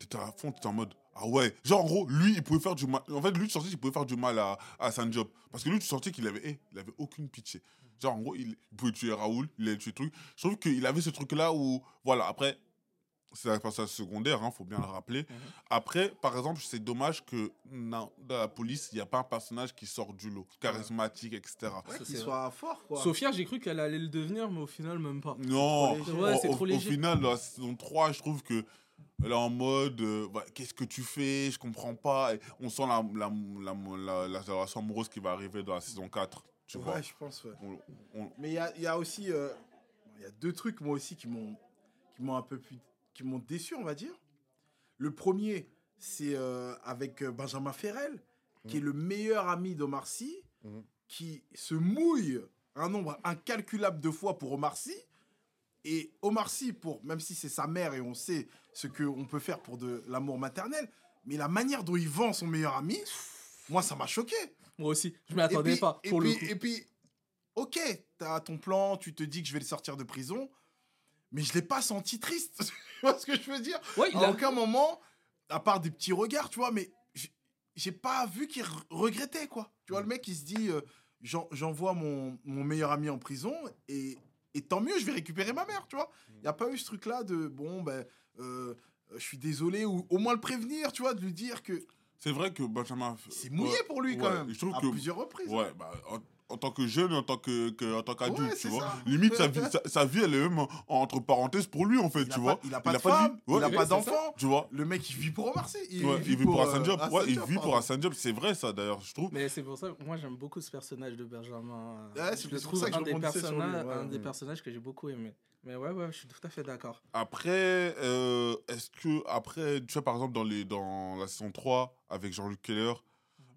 T'étais à fond, t'étais en mode ah ouais. Genre en gros, lui, il pouvait faire du mal. En fait, lui, tu sentais qu'il pouvait faire du mal à, à Job. Parce que lui, tu sentais qu'il avait, eh, il avait aucune pitié. Genre en gros, il, il pouvait tuer Raoul, il allait tuer truc. Je trouve qu'il avait ce truc-là où, voilà, après, c'est un passage secondaire, hein, faut bien le rappeler. Mhm. Après, par exemple, c'est dommage que non, dans la police, il n'y a pas un personnage qui sort du lot, charismatique, etc. Ouais, qu'il soit fort, quoi. Sophia, j'ai cru qu'elle allait le devenir, mais au final, même pas. Non. Ouais, au- trop au final, dans la saison 3, je trouve que elle est en mode euh, qu'est-ce que tu fais? Je comprends pas. Et on sent la, la, la, la, la relation amoureuse qui va arriver dans la saison 4. Tu vois Ouais, je pense, ouais. On- on- Mais il y a, il y a aussi. euh, Il y a deux trucs, moi aussi, qui m'ont qui m'ont un peu plus. Qui m'ont déçu, on va dire. Le premier, c'est euh, avec euh, Benjamin Ferrel, qui est le meilleur ami d'Omar Sy, Mhm. qui se mouille un nombre incalculable de fois pour Omar Sy. Et Omar Sy, pour, même si c'est sa mère et on sait ce qu'on peut faire pour de l'amour maternel, mais la manière dont il vend son meilleur ami, moi, ça m'a choqué. Moi aussi, je m'y Et attendais puis- pas. Et Pour puis, le coup. et puis, ok, t'as ton plan, tu te dis que je vais le sortir de prison, mais je l'ai pas senti triste. tu vois ce que je veux dire? Ouais, il À a- aucun moment, à part des petits regards, tu vois, mais j'ai pas vu qu'il re- regrettait, quoi. Tu vois, le mec, il se dit, euh, j'en- j'envoie mon, mon meilleur ami en prison, et, et tant mieux, je vais récupérer ma mère, tu vois. Il n'y a pas eu ce truc-là de, bon, ben, euh, je suis désolé, ou au moins le prévenir, tu vois, de lui dire que C'est vrai que Benjamin. c'est mouillé ouais, pour lui, quand même, Je trouve à que. plusieurs reprises. Ouais, bah, en, tant que jeune, en tant que, que- en tant qu'adulte, Ouais, tu vois. ça. Limite, sa vie, sa, sa vie, elle est même en- entre parenthèses pour lui, en fait, Il tu pas- vois. il a pas de dit- femme, il a ouais, pas c'est ça. d'enfant. Tu vois. Le mec, il vit pour Sy. Il, Ouais, vit, il vit pour, euh, Hassan Job. Hassan Ouais, il vit pour. Hassan. C'est vrai, ça, d'ailleurs, je trouve. Mais c'est pour ça que moi j'aime beaucoup ce personnage de Benjamin. Ouais, c'est je pour le ça trouve que je un, des, sur lui, personnages, ouais, un des personnages que j'ai beaucoup aimé. Mais ouais, ouais, je suis tout à fait d'accord. Après, euh, est-ce que, après, tu vois, par exemple, dans, les, dans la saison 3, avec Jean-Luc Keller,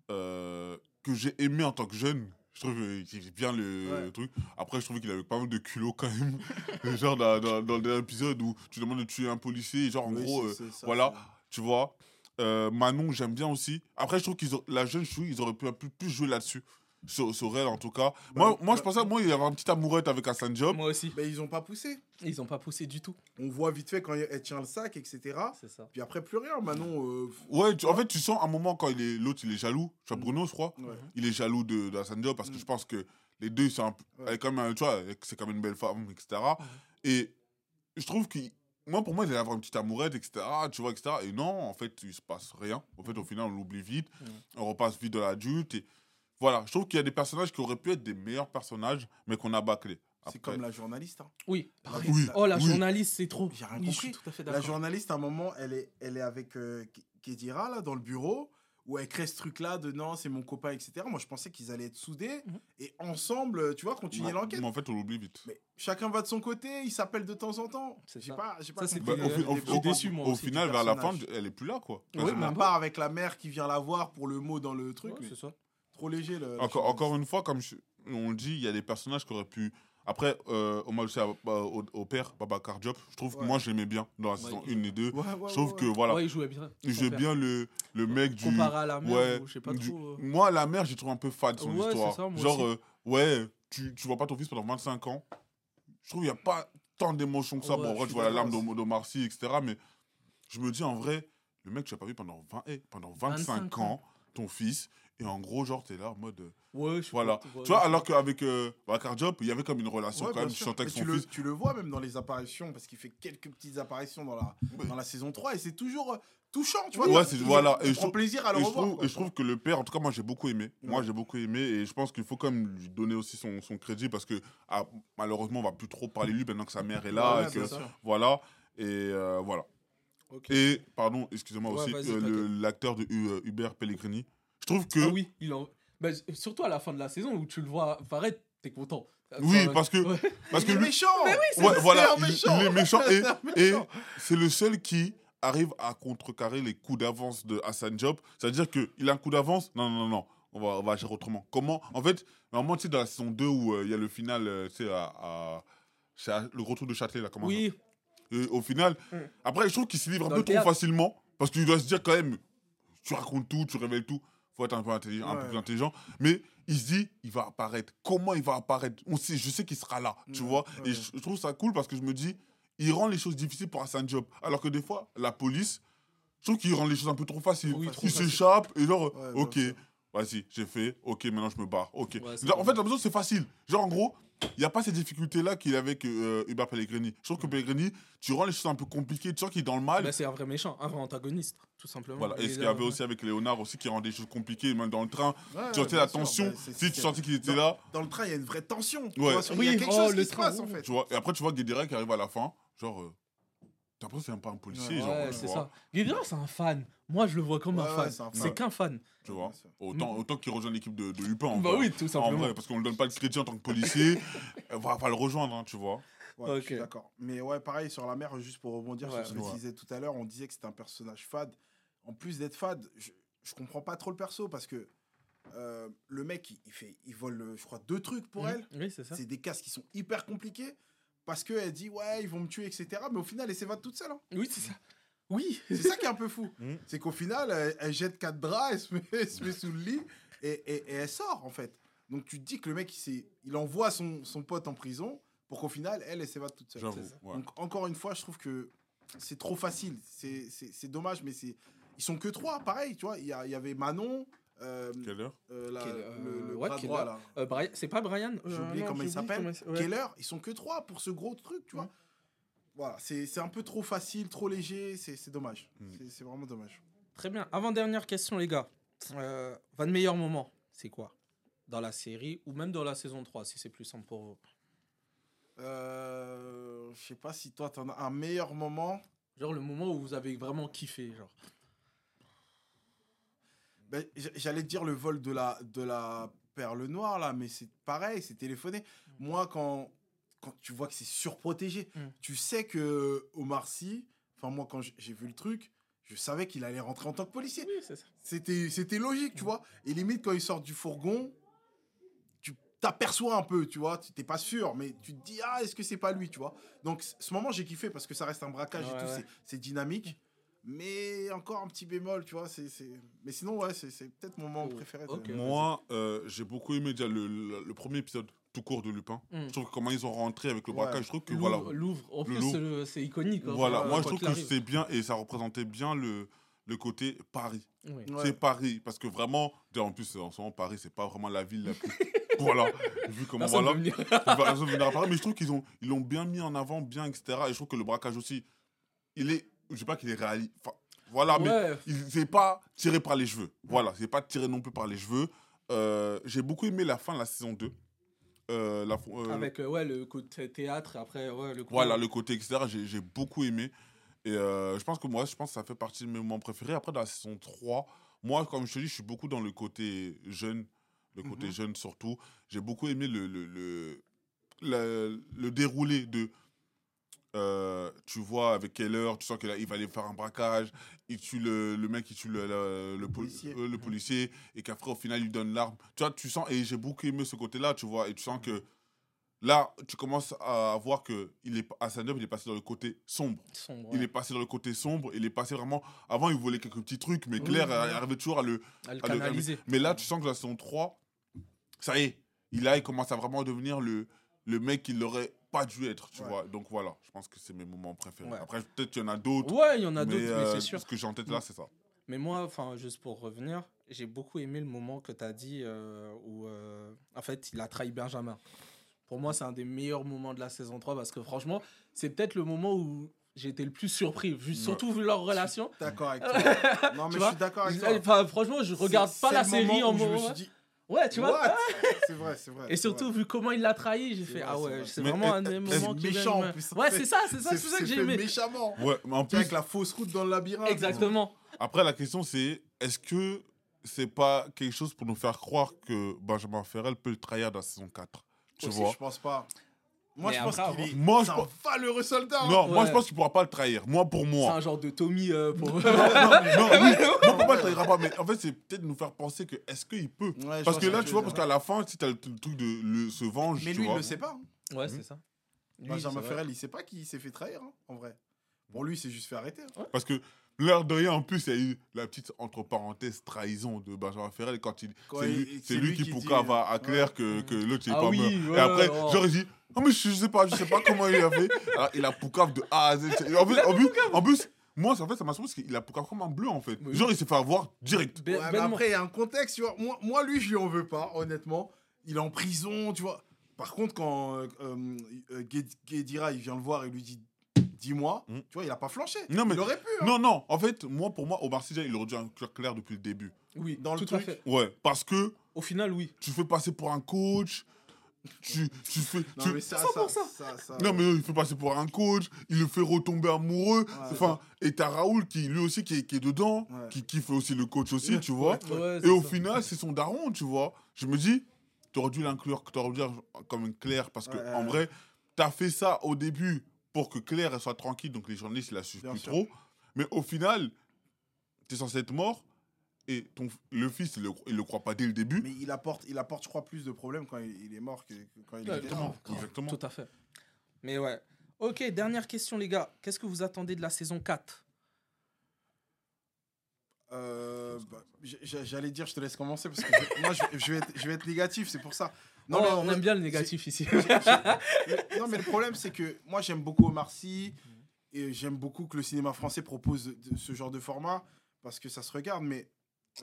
euh, que j'ai aimé en tant que jeune, je trouve qu'il bien le, Ouais. truc. Après, je trouvais qu'il avait pas mal de culot quand même. genre, dans, dans, dans le dernier épisode où tu demandes de tuer un policier, genre, en Oui, gros, euh, ça, voilà, tu vois. Euh, Manon, j'aime bien aussi. Après, je trouve qu'ils la jeune, je trouve ils auraient pu un peu plus jouer là-dessus. Sur, sur elle, en tout cas. moi, Bah, moi je bah- pensais, moi, il y avait une petite amourette avec Hassan Job. Moi aussi. Mais ils ont pas poussé. Ils ont pas poussé du tout. On voit vite fait quand elle tient le sac, etc. C'est ça. Puis après, plus rien. Manon, euh, Ouais, tu- en fait, tu sens un moment quand il est l'autre, il est jaloux. Tu vois, Mm. Bruno, je crois. ouais. Il est jaloux de, de Hassan Diop parce que Mm. je pense que les deux, c'est un peu. Ouais. Quand même, tu vois, c'est quand même une belle femme, etc. Et je trouve que. Moi, pour moi, il allait avoir une petite amourette, etc. Tu vois, etc. Et non, en fait, il se passe rien. En fait, au final, on l'oublie vite. Mm. On repasse vite de l'adulte. Et voilà, je trouve qu'il y a des personnages qui auraient pu être des meilleurs personnages, mais qu'on a bâclés. C'est comme la journaliste. hein. Oui. Pareil, Oui. Oh, la Oui. journaliste, c'est trop. J'ai rien Oui, je suis compris. tout à fait La journaliste, à un moment, elle est, elle est avec euh, Kedira, là, dans le bureau, où elle crée ce truc-là de non, c'est mon copain, etc. Moi, je pensais qu'ils allaient être soudés Mhm. et ensemble, euh, tu vois, continuer Mais- l'enquête. Mais en fait, on l'oublie vite. Mais chacun va de son côté, ils s'appellent de temps en temps. C'est J'ai ça. pas, j'ai pas Ça, compris Bah, au, déçu, moi au aussi, final, vers la fin, elle est plus là, quoi. Quasiment. même À part avec la mère qui vient la voir pour le mot dans le truc. Mais c'est ça. Trop léger. Le, Encore, encore une fois, comme je- on le dit, il y a des personnages qui auraient pu. Après, euh, on m'a aussi à- à- au, au père, Babacar Diop. Je trouve que Ouais. moi, je l'aimais bien dans la Ouais, saison il- 1 et 2. Ouais, ouais, je trouve ouais, que voilà, Ouais, il jouait bien. il jouait bien le, le mec du. Comparé à la mère, ouais, ou je sais pas du- trop. euh. Moi, la mère, j'ai trouvé un peu fade son Ouais, histoire. ça, moi Genre, aussi. euh, ouais, tu, tu vois pas ton fils pendant 25 ans. Je trouve qu'il n'y a pas tant d'émotions que ça. Ouais, bon, en je vrai, tu vois la larme d'Omar Sy, etc. Mais je me dis, en vrai, le mec, tu l'as pas vu pendant, 20, eh, pendant 25, 25 ans. Ton fils. Et en gros, genre, t'es là en mode. euh, Ouais, je Voilà. Tu vois, alors qu'avec euh, Bakar Diop, il y avait comme une relation Ouais, quand bien même. Tu sûr. chantais avec son tu, le, fils. tu le vois même dans les apparitions, parce qu'il fait quelques petites apparitions dans la, dans la saison 3, et c'est toujours euh, touchant, tu vois. Ouais, c'est- voilà. Et je trouve- plaisir à le et je revoir. trouve, quoi. et je trouve que le père, en tout cas, moi j'ai beaucoup aimé. Moi j'ai beaucoup aimé et je pense qu'il faut quand même lui donner aussi son, son crédit parce que ah, malheureusement on va plus trop parler de lui maintenant que sa mère est là. Ouais, et que, bien sûr. voilà. Et euh, voilà. Et, pardon, excusez-moi Ouais, aussi, euh, l'acteur de euh, Hubert Pellegrini. Je trouve que. Ah oui, il en... bah, surtout à la fin de la saison où tu le vois apparaître, t'es content. Oui, Enfin, parce que. ouais. Parce il que est lui- méchant Mais oui, c'est Ouais, voilà, il, méchant. il est méchant et, C'est et le seul qui arrive à contrecarrer les coups d'avance de Hassan Diop. C'est-à-dire qu'il a un coup d'avance? Non, non, non, on va, on va agir autrement. Comment? En fait, normalement, tu sais, dans la saison 2 où euh, il y a le final, euh, tu sais, à- le retour de Châtelet, là, comment Oui, Et au final, Mm. après, je trouve qu'il se livre un peu trop facilement parce qu'il doit se dire quand même, tu racontes tout, tu révèles tout. Faut être un peu intelligent, un peu plus intelligent. Mais il se dit, il va apparaître. Comment il va apparaître? On sait, je sais qu'il sera là, tu Ouais, vois? ouais. Et je, je trouve ça cool parce que je me dis, il rend les choses difficiles pour Hassan Diop. Alors que des fois, la police, je trouve qu'il rend les choses un peu trop faciles. Oui, il s'échappe et genre, ok. Vas-y, j'ai fait, ok, maintenant je me barre, ok. Ouais, c'est Genre, en fait, la besoin c'est facile. Genre, en gros, il n'y a pas ces difficultés-là qu'il avait avec euh, Hubert Pellegrini. Je trouve que Pellegrini, tu rends les choses un peu compliquées, tu sens qu'il est dans le mal. bah, c'est un vrai méchant, un vrai antagoniste, tout simplement. Voilà, et Et ce qu'il y avait aussi avec Léonard aussi qui rend des choses compliquées, même dans le train. Ouais, tu sentais la sûr. tension. Bah, c'est- si tu sentais qu'il était dans- là, Dans le train, il y a une vraie tension. tu Ouais. vois, sur- il y Oui, a quelque oh, chose le qui se train, passe, en fait. tu vois. Et après, tu vois Guédira qui arrive à la fin, genre. Euh, Que c'est même pas un policier, Ouais, genre. Ouais, tu c'est vois. ça. Guédira, c'est un fan. Moi, je le vois comme Ouais, un ouais, fan. c'est un C'est fan. qu'un fan. Tu vois. Bien sûr. Autant, autant qu'il rejoigne l'équipe de, de Lupin. en Bah vrai. oui, tout En simplement. vrai, parce qu'on ne donne pas le crédit en tant que policier. on va pas le rejoindre, hein, tu vois. Ouais, je suis Ok. d'accord. Mais ouais, pareil, sur la mer, juste pour rebondir Ouais. sur ce que Ouais. tu disais tout à l'heure, on disait que c'était un personnage fade. En plus d'être fade, je, je comprends pas trop le perso parce que euh, le mec, il, il fait, il vole, euh, je crois, deux trucs pour Mhm. elle. Oui, c'est ça. C'est des casques qui sont hyper compliqués parce qu'elle dit, ouais, ils vont me tuer, etc. Mais au final, elle s'évade toute seule. hein. Oui, c'est ça. Oui. C'est ça qui est un peu fou. Mhm. C'est qu'au final, elle, elle jette quatre draps, elle se met, elle se met sous le lit et, et- et elle sort, en fait. Donc tu te dis que le mec, il, s'est- il envoie son, son pote en prison pour qu'au final, elle, elle s'évade toute seule. J'avoue. c'est ça. ouais. Donc encore une fois, je trouve que c'est trop facile. C'est- C'est c'est dommage, mais c'est ils sont que trois, pareil, tu vois. Il y, a- il y avait Manon, euh, Quelle heure euh, la- le, euh, le ouais, bras quel- droit, là. Euh, Brian- C'est pas Brian J'ai Euh, oublié non, comment j'ai il s'appelle. comment. Keller, ils sont que trois pour ce gros truc, tu vois. Voilà, c'est c'est un peu trop facile, trop léger, c'est c'est dommage. Mm. C'est- C'est vraiment dommage. Très bien. Avant-dernière question, les gars. Euh, votre meilleur moment, c'est quoi? Dans la série ou même dans la saison 3, si c'est plus simple pour vous. Euh, je sais pas si toi, t'en as un meilleur moment. Genre le moment où vous avez vraiment kiffé, genre. Ben, J'allais te dire le vol de la, de la perle noire, là, mais c'est pareil, c'est téléphoné. Moi, quand, quand tu vois que c'est surprotégé, Mm. tu sais que Omar Sy, enfin, moi, quand j'ai vu le truc, je savais qu'il allait rentrer en tant que policier. Oui. C'était c'était logique, tu vois. Et limite, quand il sort du fourgon, tu t'aperçois un peu, tu vois. Tu t'es pas sûr, mais tu te dis, ah, est-ce que c'est pas lui, tu vois. Donc, ce moment, j'ai kiffé parce que ça reste un braquage Ouais, et tout, ouais. c'est dynamique. Mais encore un petit bémol, tu vois. c'est c'est- Mais sinon, ouais, c'est c'est peut-être mon moment Oh, préféré. Moi, euh, j'ai beaucoup aimé déjà le, le- le premier épisode tout court de Lupin. Mm. Je trouve que comment ils ont rentré avec le Ouais. braquage, je trouve que Louvre, voilà. Louvre. En plus, Louvre. c'est iconique. hein. Voilà, Enfin, moi je trouve que c'est bien et ça représentait bien le, le côté Paris. Oui. Ouais. C'est Paris, parce que vraiment, déjà, en plus, en ce moment, Paris, c'est pas vraiment la ville la plus. voilà, vu comment Personne voilà. Personne venir à Paris, mais je trouve qu'ils ont, ils l'ont bien mis en avant, bien, etc. Et je trouve que le braquage aussi, il est, je sais pas qu'il est réaliste. Voilà, mais Ouais. il c'est pas tiré par les cheveux. Voilà, c'est pas tiré non plus par les cheveux. Euh, J'ai beaucoup aimé la fin de la saison 2. Euh, la, euh, Avec ouais, le côté théâtre, après, ouais, le côté- voilà, le côté, etc. J'ai beaucoup aimé. Et je pense que moi, je pense que ça fait partie de mes moments préférés. Après, dans la saison 3, moi, comme je te dis, je suis beaucoup dans le côté jeune, le côté Mhm. jeune surtout. J'ai beaucoup aimé le, le, le, le, le déroulé de. Euh, tu vois, avec quelle heure, tu sens qu'il va aller faire un braquage, il tue le, le mec, il tue le, le, le poli- policier. euh, le policier, et qu'après, au final, il donne l'arme. Tu vois, tu sens, et j'ai beaucoup aimé ce côté-là, tu vois, et tu sens que là, tu commences à voir que il est, Hassan il est passé dans le côté sombre. sombre, Il est passé dans le côté sombre, il est passé vraiment. Avant, il volait quelques petits trucs, mais Oui, Claire oui, elle oui. arrivait toujours à le. à le à canaliser. mais là, tu sens que la saison 3, ça y est, il, là, il commence à vraiment devenir le, le mec qu'il n'aurait pas dû être, tu Ouais. vois. Donc voilà, je pense que c'est mes moments préférés. Ouais. Après, peut-être qu'il y en a d'autres. Ouais, il y en a d'autres, mais euh, c'est sûr. Ce que j'ai en tête là, c'est ça. Mais moi, enfin, juste pour revenir, j'ai beaucoup aimé le moment que tu as dit euh, où, euh, en fait, il a trahi Benjamin. Pour moi, c'est un des meilleurs moments de la saison 3 parce que franchement, c'est peut-être le moment où j'ai été le plus surpris, vu, surtout vu leur relation. D'accord avec toi. non, mais je suis d'accord avec toi. Enfin, franchement, je regarde C'est- pas c'est la série moment en où je me moment. suis dit, Ouais, tu vois. What? C'est vrai, c'est vrai. Et surtout, vrai. vu comment il l'a trahi, j'ai fait vrai, Ah c'est ouais, vrai. c'est Mais vraiment un des moments qui méchant, en plus. Ouais, c'est ça, c'est ça, c'est ça que j'ai aimé. méchamment. Ouais, mais en plus, avec la fausse route dans le labyrinthe. Exactement. après, la question, c'est est-ce que c'est pas quelque chose pour nous faire croire que Benjamin Ferrel peut le trahir dans la saison 4 Tu Aussi, vois? Je pense pas. Moi, Mais je pense après, qu'il est. Moi, je c'est un pense- valeureux soldat. hein. Non, moi, Ouais. je pense qu'il pourra pas le trahir. Moi, pour C'est moi. un genre de Tommy euh, pour. non, oui, moi, pour moi, il trahira pas. Mais en fait, c'est peut-être nous faire penser que est-ce qu'il peut? Ouais, je Parce que là, tu vois, parce qu'à la fin, si t'as le, le truc de le, se venge, Mais tu lui, il vois. le sait pas. hein. ouais, c'est ça. Lui, Benjamin c'est vrai. Ferrel, il sait pas qu'il s'est fait trahir, hein, en vrai. Pour lui, c'est juste fait arrêter. hein. Parce que l'air de rien, en plus, il y a eu la petite entre parenthèses trahison de Benjamin Ferrel quand il. C'est lui, lui lui qui qui poucave dit, à, à Claire ouais. que, que l'autre, il est Ah pas oui, mort. ouais, Et après, oh. j'aurais dit. Non, mais je, je sais pas, je sais pas comment il a fait. Alors, il a poucave de A à Z. En plus, en plus, en plus, moi, en fait, ça m'a surpris parce qu'il a poucave comme un bleu, en fait. Oui. Genre, il s'est fait avoir direct. Ben- Ouais, mais bellement. après, il y a un contexte, tu vois. Moi, moi, lui, je lui en veux pas, honnêtement. Il est en prison, tu vois. Par contre, quand euh, euh, Guedira, il vient le voir et lui dit Dis-moi, Mm. tu vois, il a pas flanché. Non, mais- Il aurait pu. hein. Non, non, en fait, moi, pour moi, Omar Sy, il aurait dû inclure Claire depuis le début. Oui, Dans le tout à truc. fait. Ouais, parce que Au final, oui. tu fais passer pour un coach. Tu, tu fais. Non, tu- mais ça, 100%. ça, ça, ça- Non, mais il fait passer pour un coach, il le fait retomber amoureux. enfin, et t'as Raoul qui, lui aussi, qui est, qui est dedans, Ouais. qui, qui fait aussi le coach aussi, tu vois. Ouais, Et au ça. final, c'est son daron, tu vois. Je me dis, t'aurais dû l'inclure, t'aurais dû dire comme une Claire, parce que Ouais, en ouais. vrai, t'as fait ça au début pour que Claire elle soit tranquille, donc les journalistes, la suivent Bien plus sûr. trop. Mais au final, t'es censé être mort, et ton, le fils, il le, croit pas dès le début. Mais il apporte, il apporte, je crois, plus de problèmes quand il, il est mort que, que quand il grave, mort. Exactement. Tout à fait. Mais ouais. Ok, dernière question, les gars. Qu'est-ce que vous attendez de la saison 4 Euh, bah, J'allais dire, je te laisse commencer parce que je- moi, je, je vais être, je vais être négatif, c'est pour ça. Non, mais Oh, on ouais, aime bien le négatif ici. non, mais le problème, c'est que moi, j'aime beaucoup Omar Sy et j'aime beaucoup que le cinéma français propose ce genre de format parce que ça se regarde, mais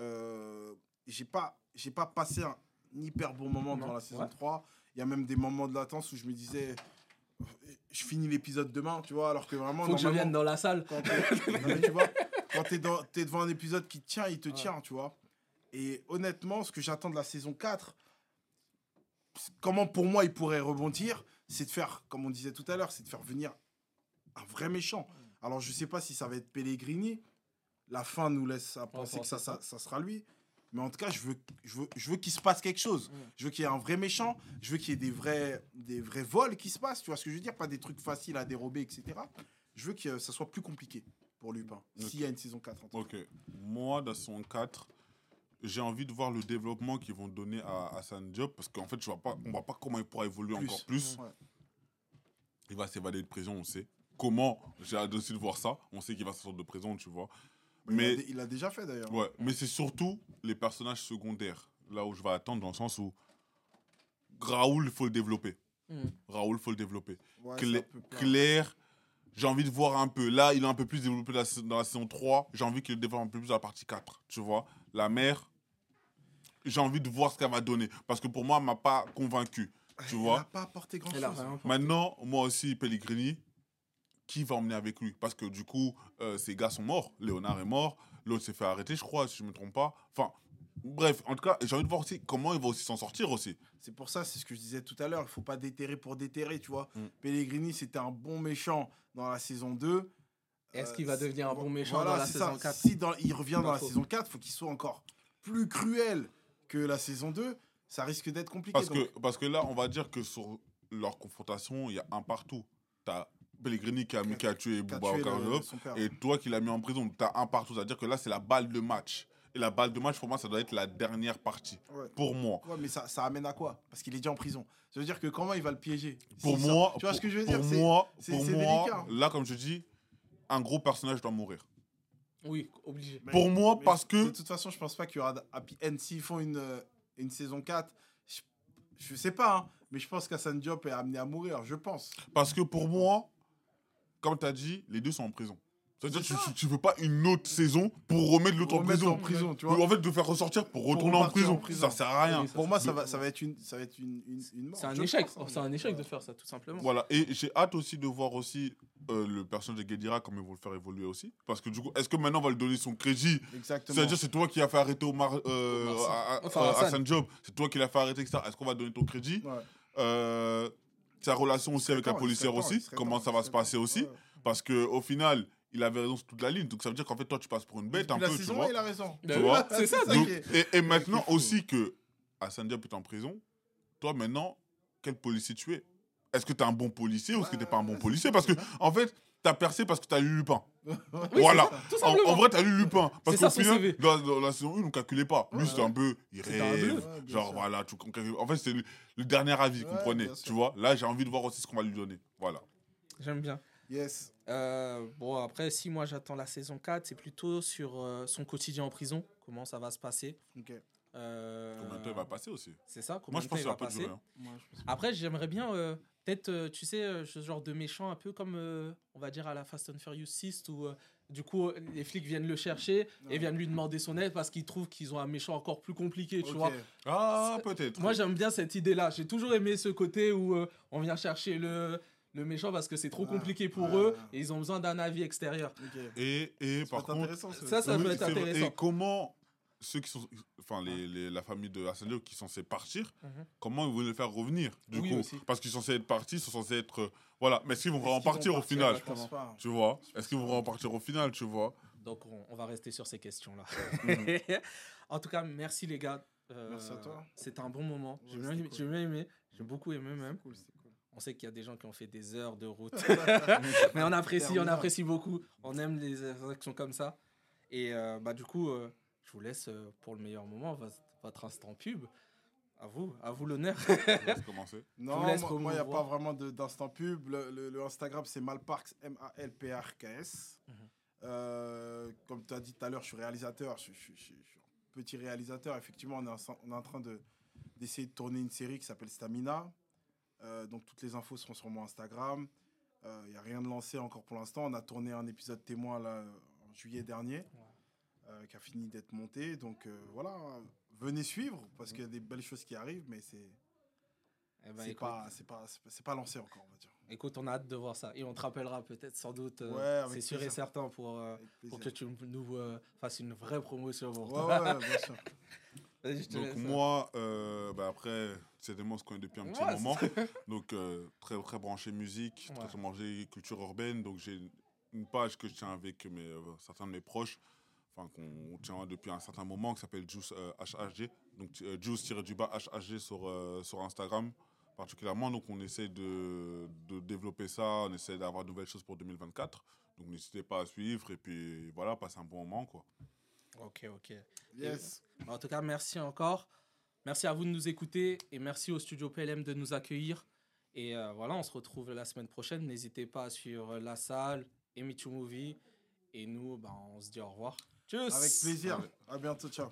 euh, j'ai pas, j'ai pas passé un hyper bon moment dans la saison ouais. 3. Il y a même des moments de latence où je me disais, je finis l'épisode demain, tu vois, alors que vraiment, Faut que je vienne dans la salle. quand t'es- mais tu vois, quand t'es dans- t'es devant un épisode qui tient, il te tient, tu vois. Et honnêtement, ce que j'attends de la saison 4, c'est- comment pour moi il pourrait rebondir, c'est de faire, comme on disait tout à l'heure, c'est de faire venir un vrai méchant. Alors je sais pas si ça va être Pellegrini. La fin nous laisse à penser que ça, ça. ça, sera lui. Mais en tout cas, je veux, je veux, je veux qu'il se passe quelque chose. Je veux qu'il y ait un vrai méchant. Je veux qu'il y ait des vrais, des vrais vols qui se passent. Tu vois ce que je veux dire? Pas des trucs faciles à dérober, etc. Je veux que ça soit plus compliqué pour Lupin. S'il y a une saison 4. En tout cas. Ok. Moi, dans son 4, j'ai envie de voir le développement qu'ils vont donner à Hassan Diop parce qu'en fait, je vois pas, on voit pas comment il pourra évoluer Plus. encore plus. Ouais. Il va s'évader de prison, on sait. Comment? J'ai hâte aussi de voir ça. On sait qu'il va sortir de prison, tu vois. Mais Mais il, a, il a déjà fait d'ailleurs. Ouais, mais c'est surtout les personnages secondaires. Là où je vais attendre, dans le sens où Raoul, il faut le développer. Mm. Raoul, il faut le développer. Ouais, Cla-. Claire, j'ai envie de voir un peu. Là, il est un peu plus développé dans la, dans la saison 3. J'ai envie qu'il le développe un peu plus dans la partie 4. Tu vois La mère, j'ai envie de voir ce qu'elle va donner. Parce que pour moi, elle m'a pas convaincu. Tu Elle vois n'a pas apporté grand chose. Maintenant, moi aussi, Pellegrini, qui va emmener avec lui? Parce que du coup, euh, ces gars sont morts. Léonard est mort. L'autre s'est fait arrêter, je crois, si je ne me trompe pas. Enfin, bref, en tout cas, j'ai envie de voir aussi comment il va aussi s'en sortir aussi. C'est pour ça, c'est ce que je disais tout à l'heure. Il faut pas déterrer pour déterrer, tu vois. Mm. Pellegrini, c'était un bon méchant dans la saison 2. Est-ce Euh, qu'il va devenir un bon méchant voilà, dans la saison ça. 4 Si dans- il revient dans la saison 4, il faut qu'il soit encore plus cruel que la saison 2. Ça risque d'être compliqué. Parce donc- que, parce que là, on va dire que sur leur confrontation, il y a un partout. T'as Pellegrini qui a, mis, qui a tué Bouba et toi qui l'as mis en prison. T'as un partout. C'est-à-dire que là, c'est la balle de match. Et la balle de match, pour moi, ça doit être la dernière partie. Ouais. Pour moi. Ouais, mais ça, ça amène à quoi? Parce qu'il est déjà en prison. Ça veut dire que comment il va le piéger? Pour Si ça- moi, tu vois ce que je veux pour dire? C'est- moi, c'est- pour moi délicat. là, comme je dis, un gros personnage doit mourir. Oui, obligé. Mais- pour moi, mais parce que De toute façon, je pense pas qu'il y aura de happy end. S'ils font une, euh, une saison 4, je, je sais pas, hein, mais je pense qu'Hassan Diop est amené à mourir, je pense. Parce que pour moi, comme tu as dit, les deux sont en prison. C'est-à-dire que tu, tu, veux pas une autre saison pour remettre l'autre en prison. en prison, tu Ou vois. En fait, de faire ressortir pour retourner en prison. en prison. Ça sert à rien. Oui, Pour moi, ça va, ça va être une, ça va être une, une, une mort. C'est un échec. C'est un échec de faire ça, tout simplement. Voilà, et j'ai hâte aussi de voir aussi euh, le personnage de Guedira, comment ils vont le faire évoluer aussi. Parce que du coup, est-ce que maintenant on va lui donner son crédit? Exactement. C'est-à-dire, c'est toi qui as fait arrêter Omar, euh, Omar à- à- Enfin, euh, Hassan. Hassan Job, c'est toi qui l'as fait arrêter, etc. Est-ce qu'on va donner ton crédit? Ouais. Euh, Sa relation aussi avec la Temps, il policière temps, aussi, comment temps, ça va se passer aussi? Parce que au final, il avait raison sur toute la ligne. Donc ça veut dire qu'en fait, toi, tu passes pour une bête un la peu, tu saison vois. 1, il a raison. Ben Tu oui, vois C'est ça, Donc, et, et maintenant aussi que Hassan Diop est en prison, toi maintenant, quel policier tu es? Est-ce que tu es un bon policier ou est-ce que tu n'es pas un bon policier? Parce que, en fait, tu as percé parce que tu as lu Lupin. Oui, voilà. En, vrai, tu as lu Lupin. Parce qu'au final, dans, dans la saison 1, on ne calculait pas. Lui, Ouais, c'était un peu, il rêve. Ouais, genre, sûr. voilà. Tu, en fait, c'est le, le dernier avis qu'on Ouais, prenait. bien Tu vois? Là, j'ai envie de voir aussi ce qu'on va lui donner. Voilà. J'aime bien. Yes. Euh, bon, après, si moi j'attends la saison 4, c'est plutôt sur euh, son quotidien en prison, comment ça va se passer. Ok. Euh, Combien de temps il va passer aussi? C'est ça, combien Moi, je de temps pense il qu'il va va pas passer. durer. hein. Moi, je pense- Après, j'aimerais bien, euh, peut-être, euh, tu sais, ce genre de méchant, un peu comme, euh, on va dire, à la Fast and Furious 6, où euh, du coup, les flics viennent le chercher et viennent lui demander son aide parce qu'ils trouvent qu'ils ont un méchant encore plus compliqué, tu vois. Ah, peut-être. Moi, j'aime bien cette idée-là. J'ai toujours aimé ce côté où euh, on vient chercher le, le méchant parce que c'est trop Ah, compliqué pour eux et ils ont besoin d'un avis extérieur. Et, et par contre, ça. Ça, peut être intéressant. Et comment ceux qui sont, enfin les, les- la famille de Hassan qui sont censés partir, Mhm. comment ils vont les faire revenir du Oui, coup? aussi. Parce qu'ils sont censés être partis, ils sont censés être, euh, voilà. Mais est-ce qu'ils vont vraiment vont partir au final? Pas. Tu vois? Est-ce qu'ils vont vraiment partir au final Tu vois? Donc, on, on va rester sur ces questions-là. Mhm. en tout cas, merci les gars. Euh, Merci à toi. C'était un bon moment. J'ai bien, aimé- cool. j'ai bien aimé. J'ai beaucoup aimé même. Cool, c'est cool. On sait qu'il y a des gens qui ont fait des heures de route. Mais on apprécie, on apprécie beaucoup. On aime les actions comme ça. Et euh, bah, du coup, euh, je vous laisse euh, pour le meilleur moment vo- votre instant pub. À vous, à vous l'honneur. Je laisse commencer. Non, moi, il n'y a pas vraiment d'instant pub. Le, le- le Instagram, c'est Malparks, M-A-L-P-R-K-S. Mhm. Euh, comme tu as dit tout à l'heure, je suis réalisateur. Je, je- je- je suis un petit réalisateur. Effectivement, on est en, on est en train de- d'essayer de, tourner une série qui s'appelle Stamina. Euh, donc, toutes les infos seront sur mon Instagram. Il n'y a rien de lancé encore pour l'instant. On a tourné un épisode témoin là, en juillet dernier, euh, qui a fini d'être monté. Donc, euh, voilà, venez suivre parce qu'il y a des belles choses qui arrivent, mais c'est. Eh ben, c'est pas, pas, pas, lancé encore, on va dire. écoute, on a hâte de voir ça. Et on te rappellera peut-être sans doute. euh, Ouais, c'est sûr et certain pour, euh, pour que tu nous euh, fasses une vraie promotion. Pour Ouais, toi. ouais, bien sûr. Donc laisse. moi, euh, bah après, c'est des mots on se connaît depuis un petit Ouais, moment. Donc euh, très très branché musique, Ouais. très très branché culture urbaine. Donc j'ai une page que je tiens avec mes, euh, certains de mes proches, enfin qu'on tient depuis un certain moment, qui s'appelle Juice euh, HHG. Donc euh, Juice-du-bas HHG sur, euh, sur Instagram particulièrement. Donc on essaie de, de développer ça, on essaie d'avoir de nouvelles choses pour 2024. Donc n'hésitez pas à suivre et puis voilà, passer un bon moment quoi. Ok, ok. Yes. En tout cas, merci encore. Merci à vous de nous écouter et merci au studio PLM de nous accueillir. Et euh, voilà, on se retrouve la semaine prochaine. N'hésitez pas à suivre la salle, Emi Movie. Et nous, ben, on se dit au revoir. Tchuss Avec plaisir. À bientôt. Ciao.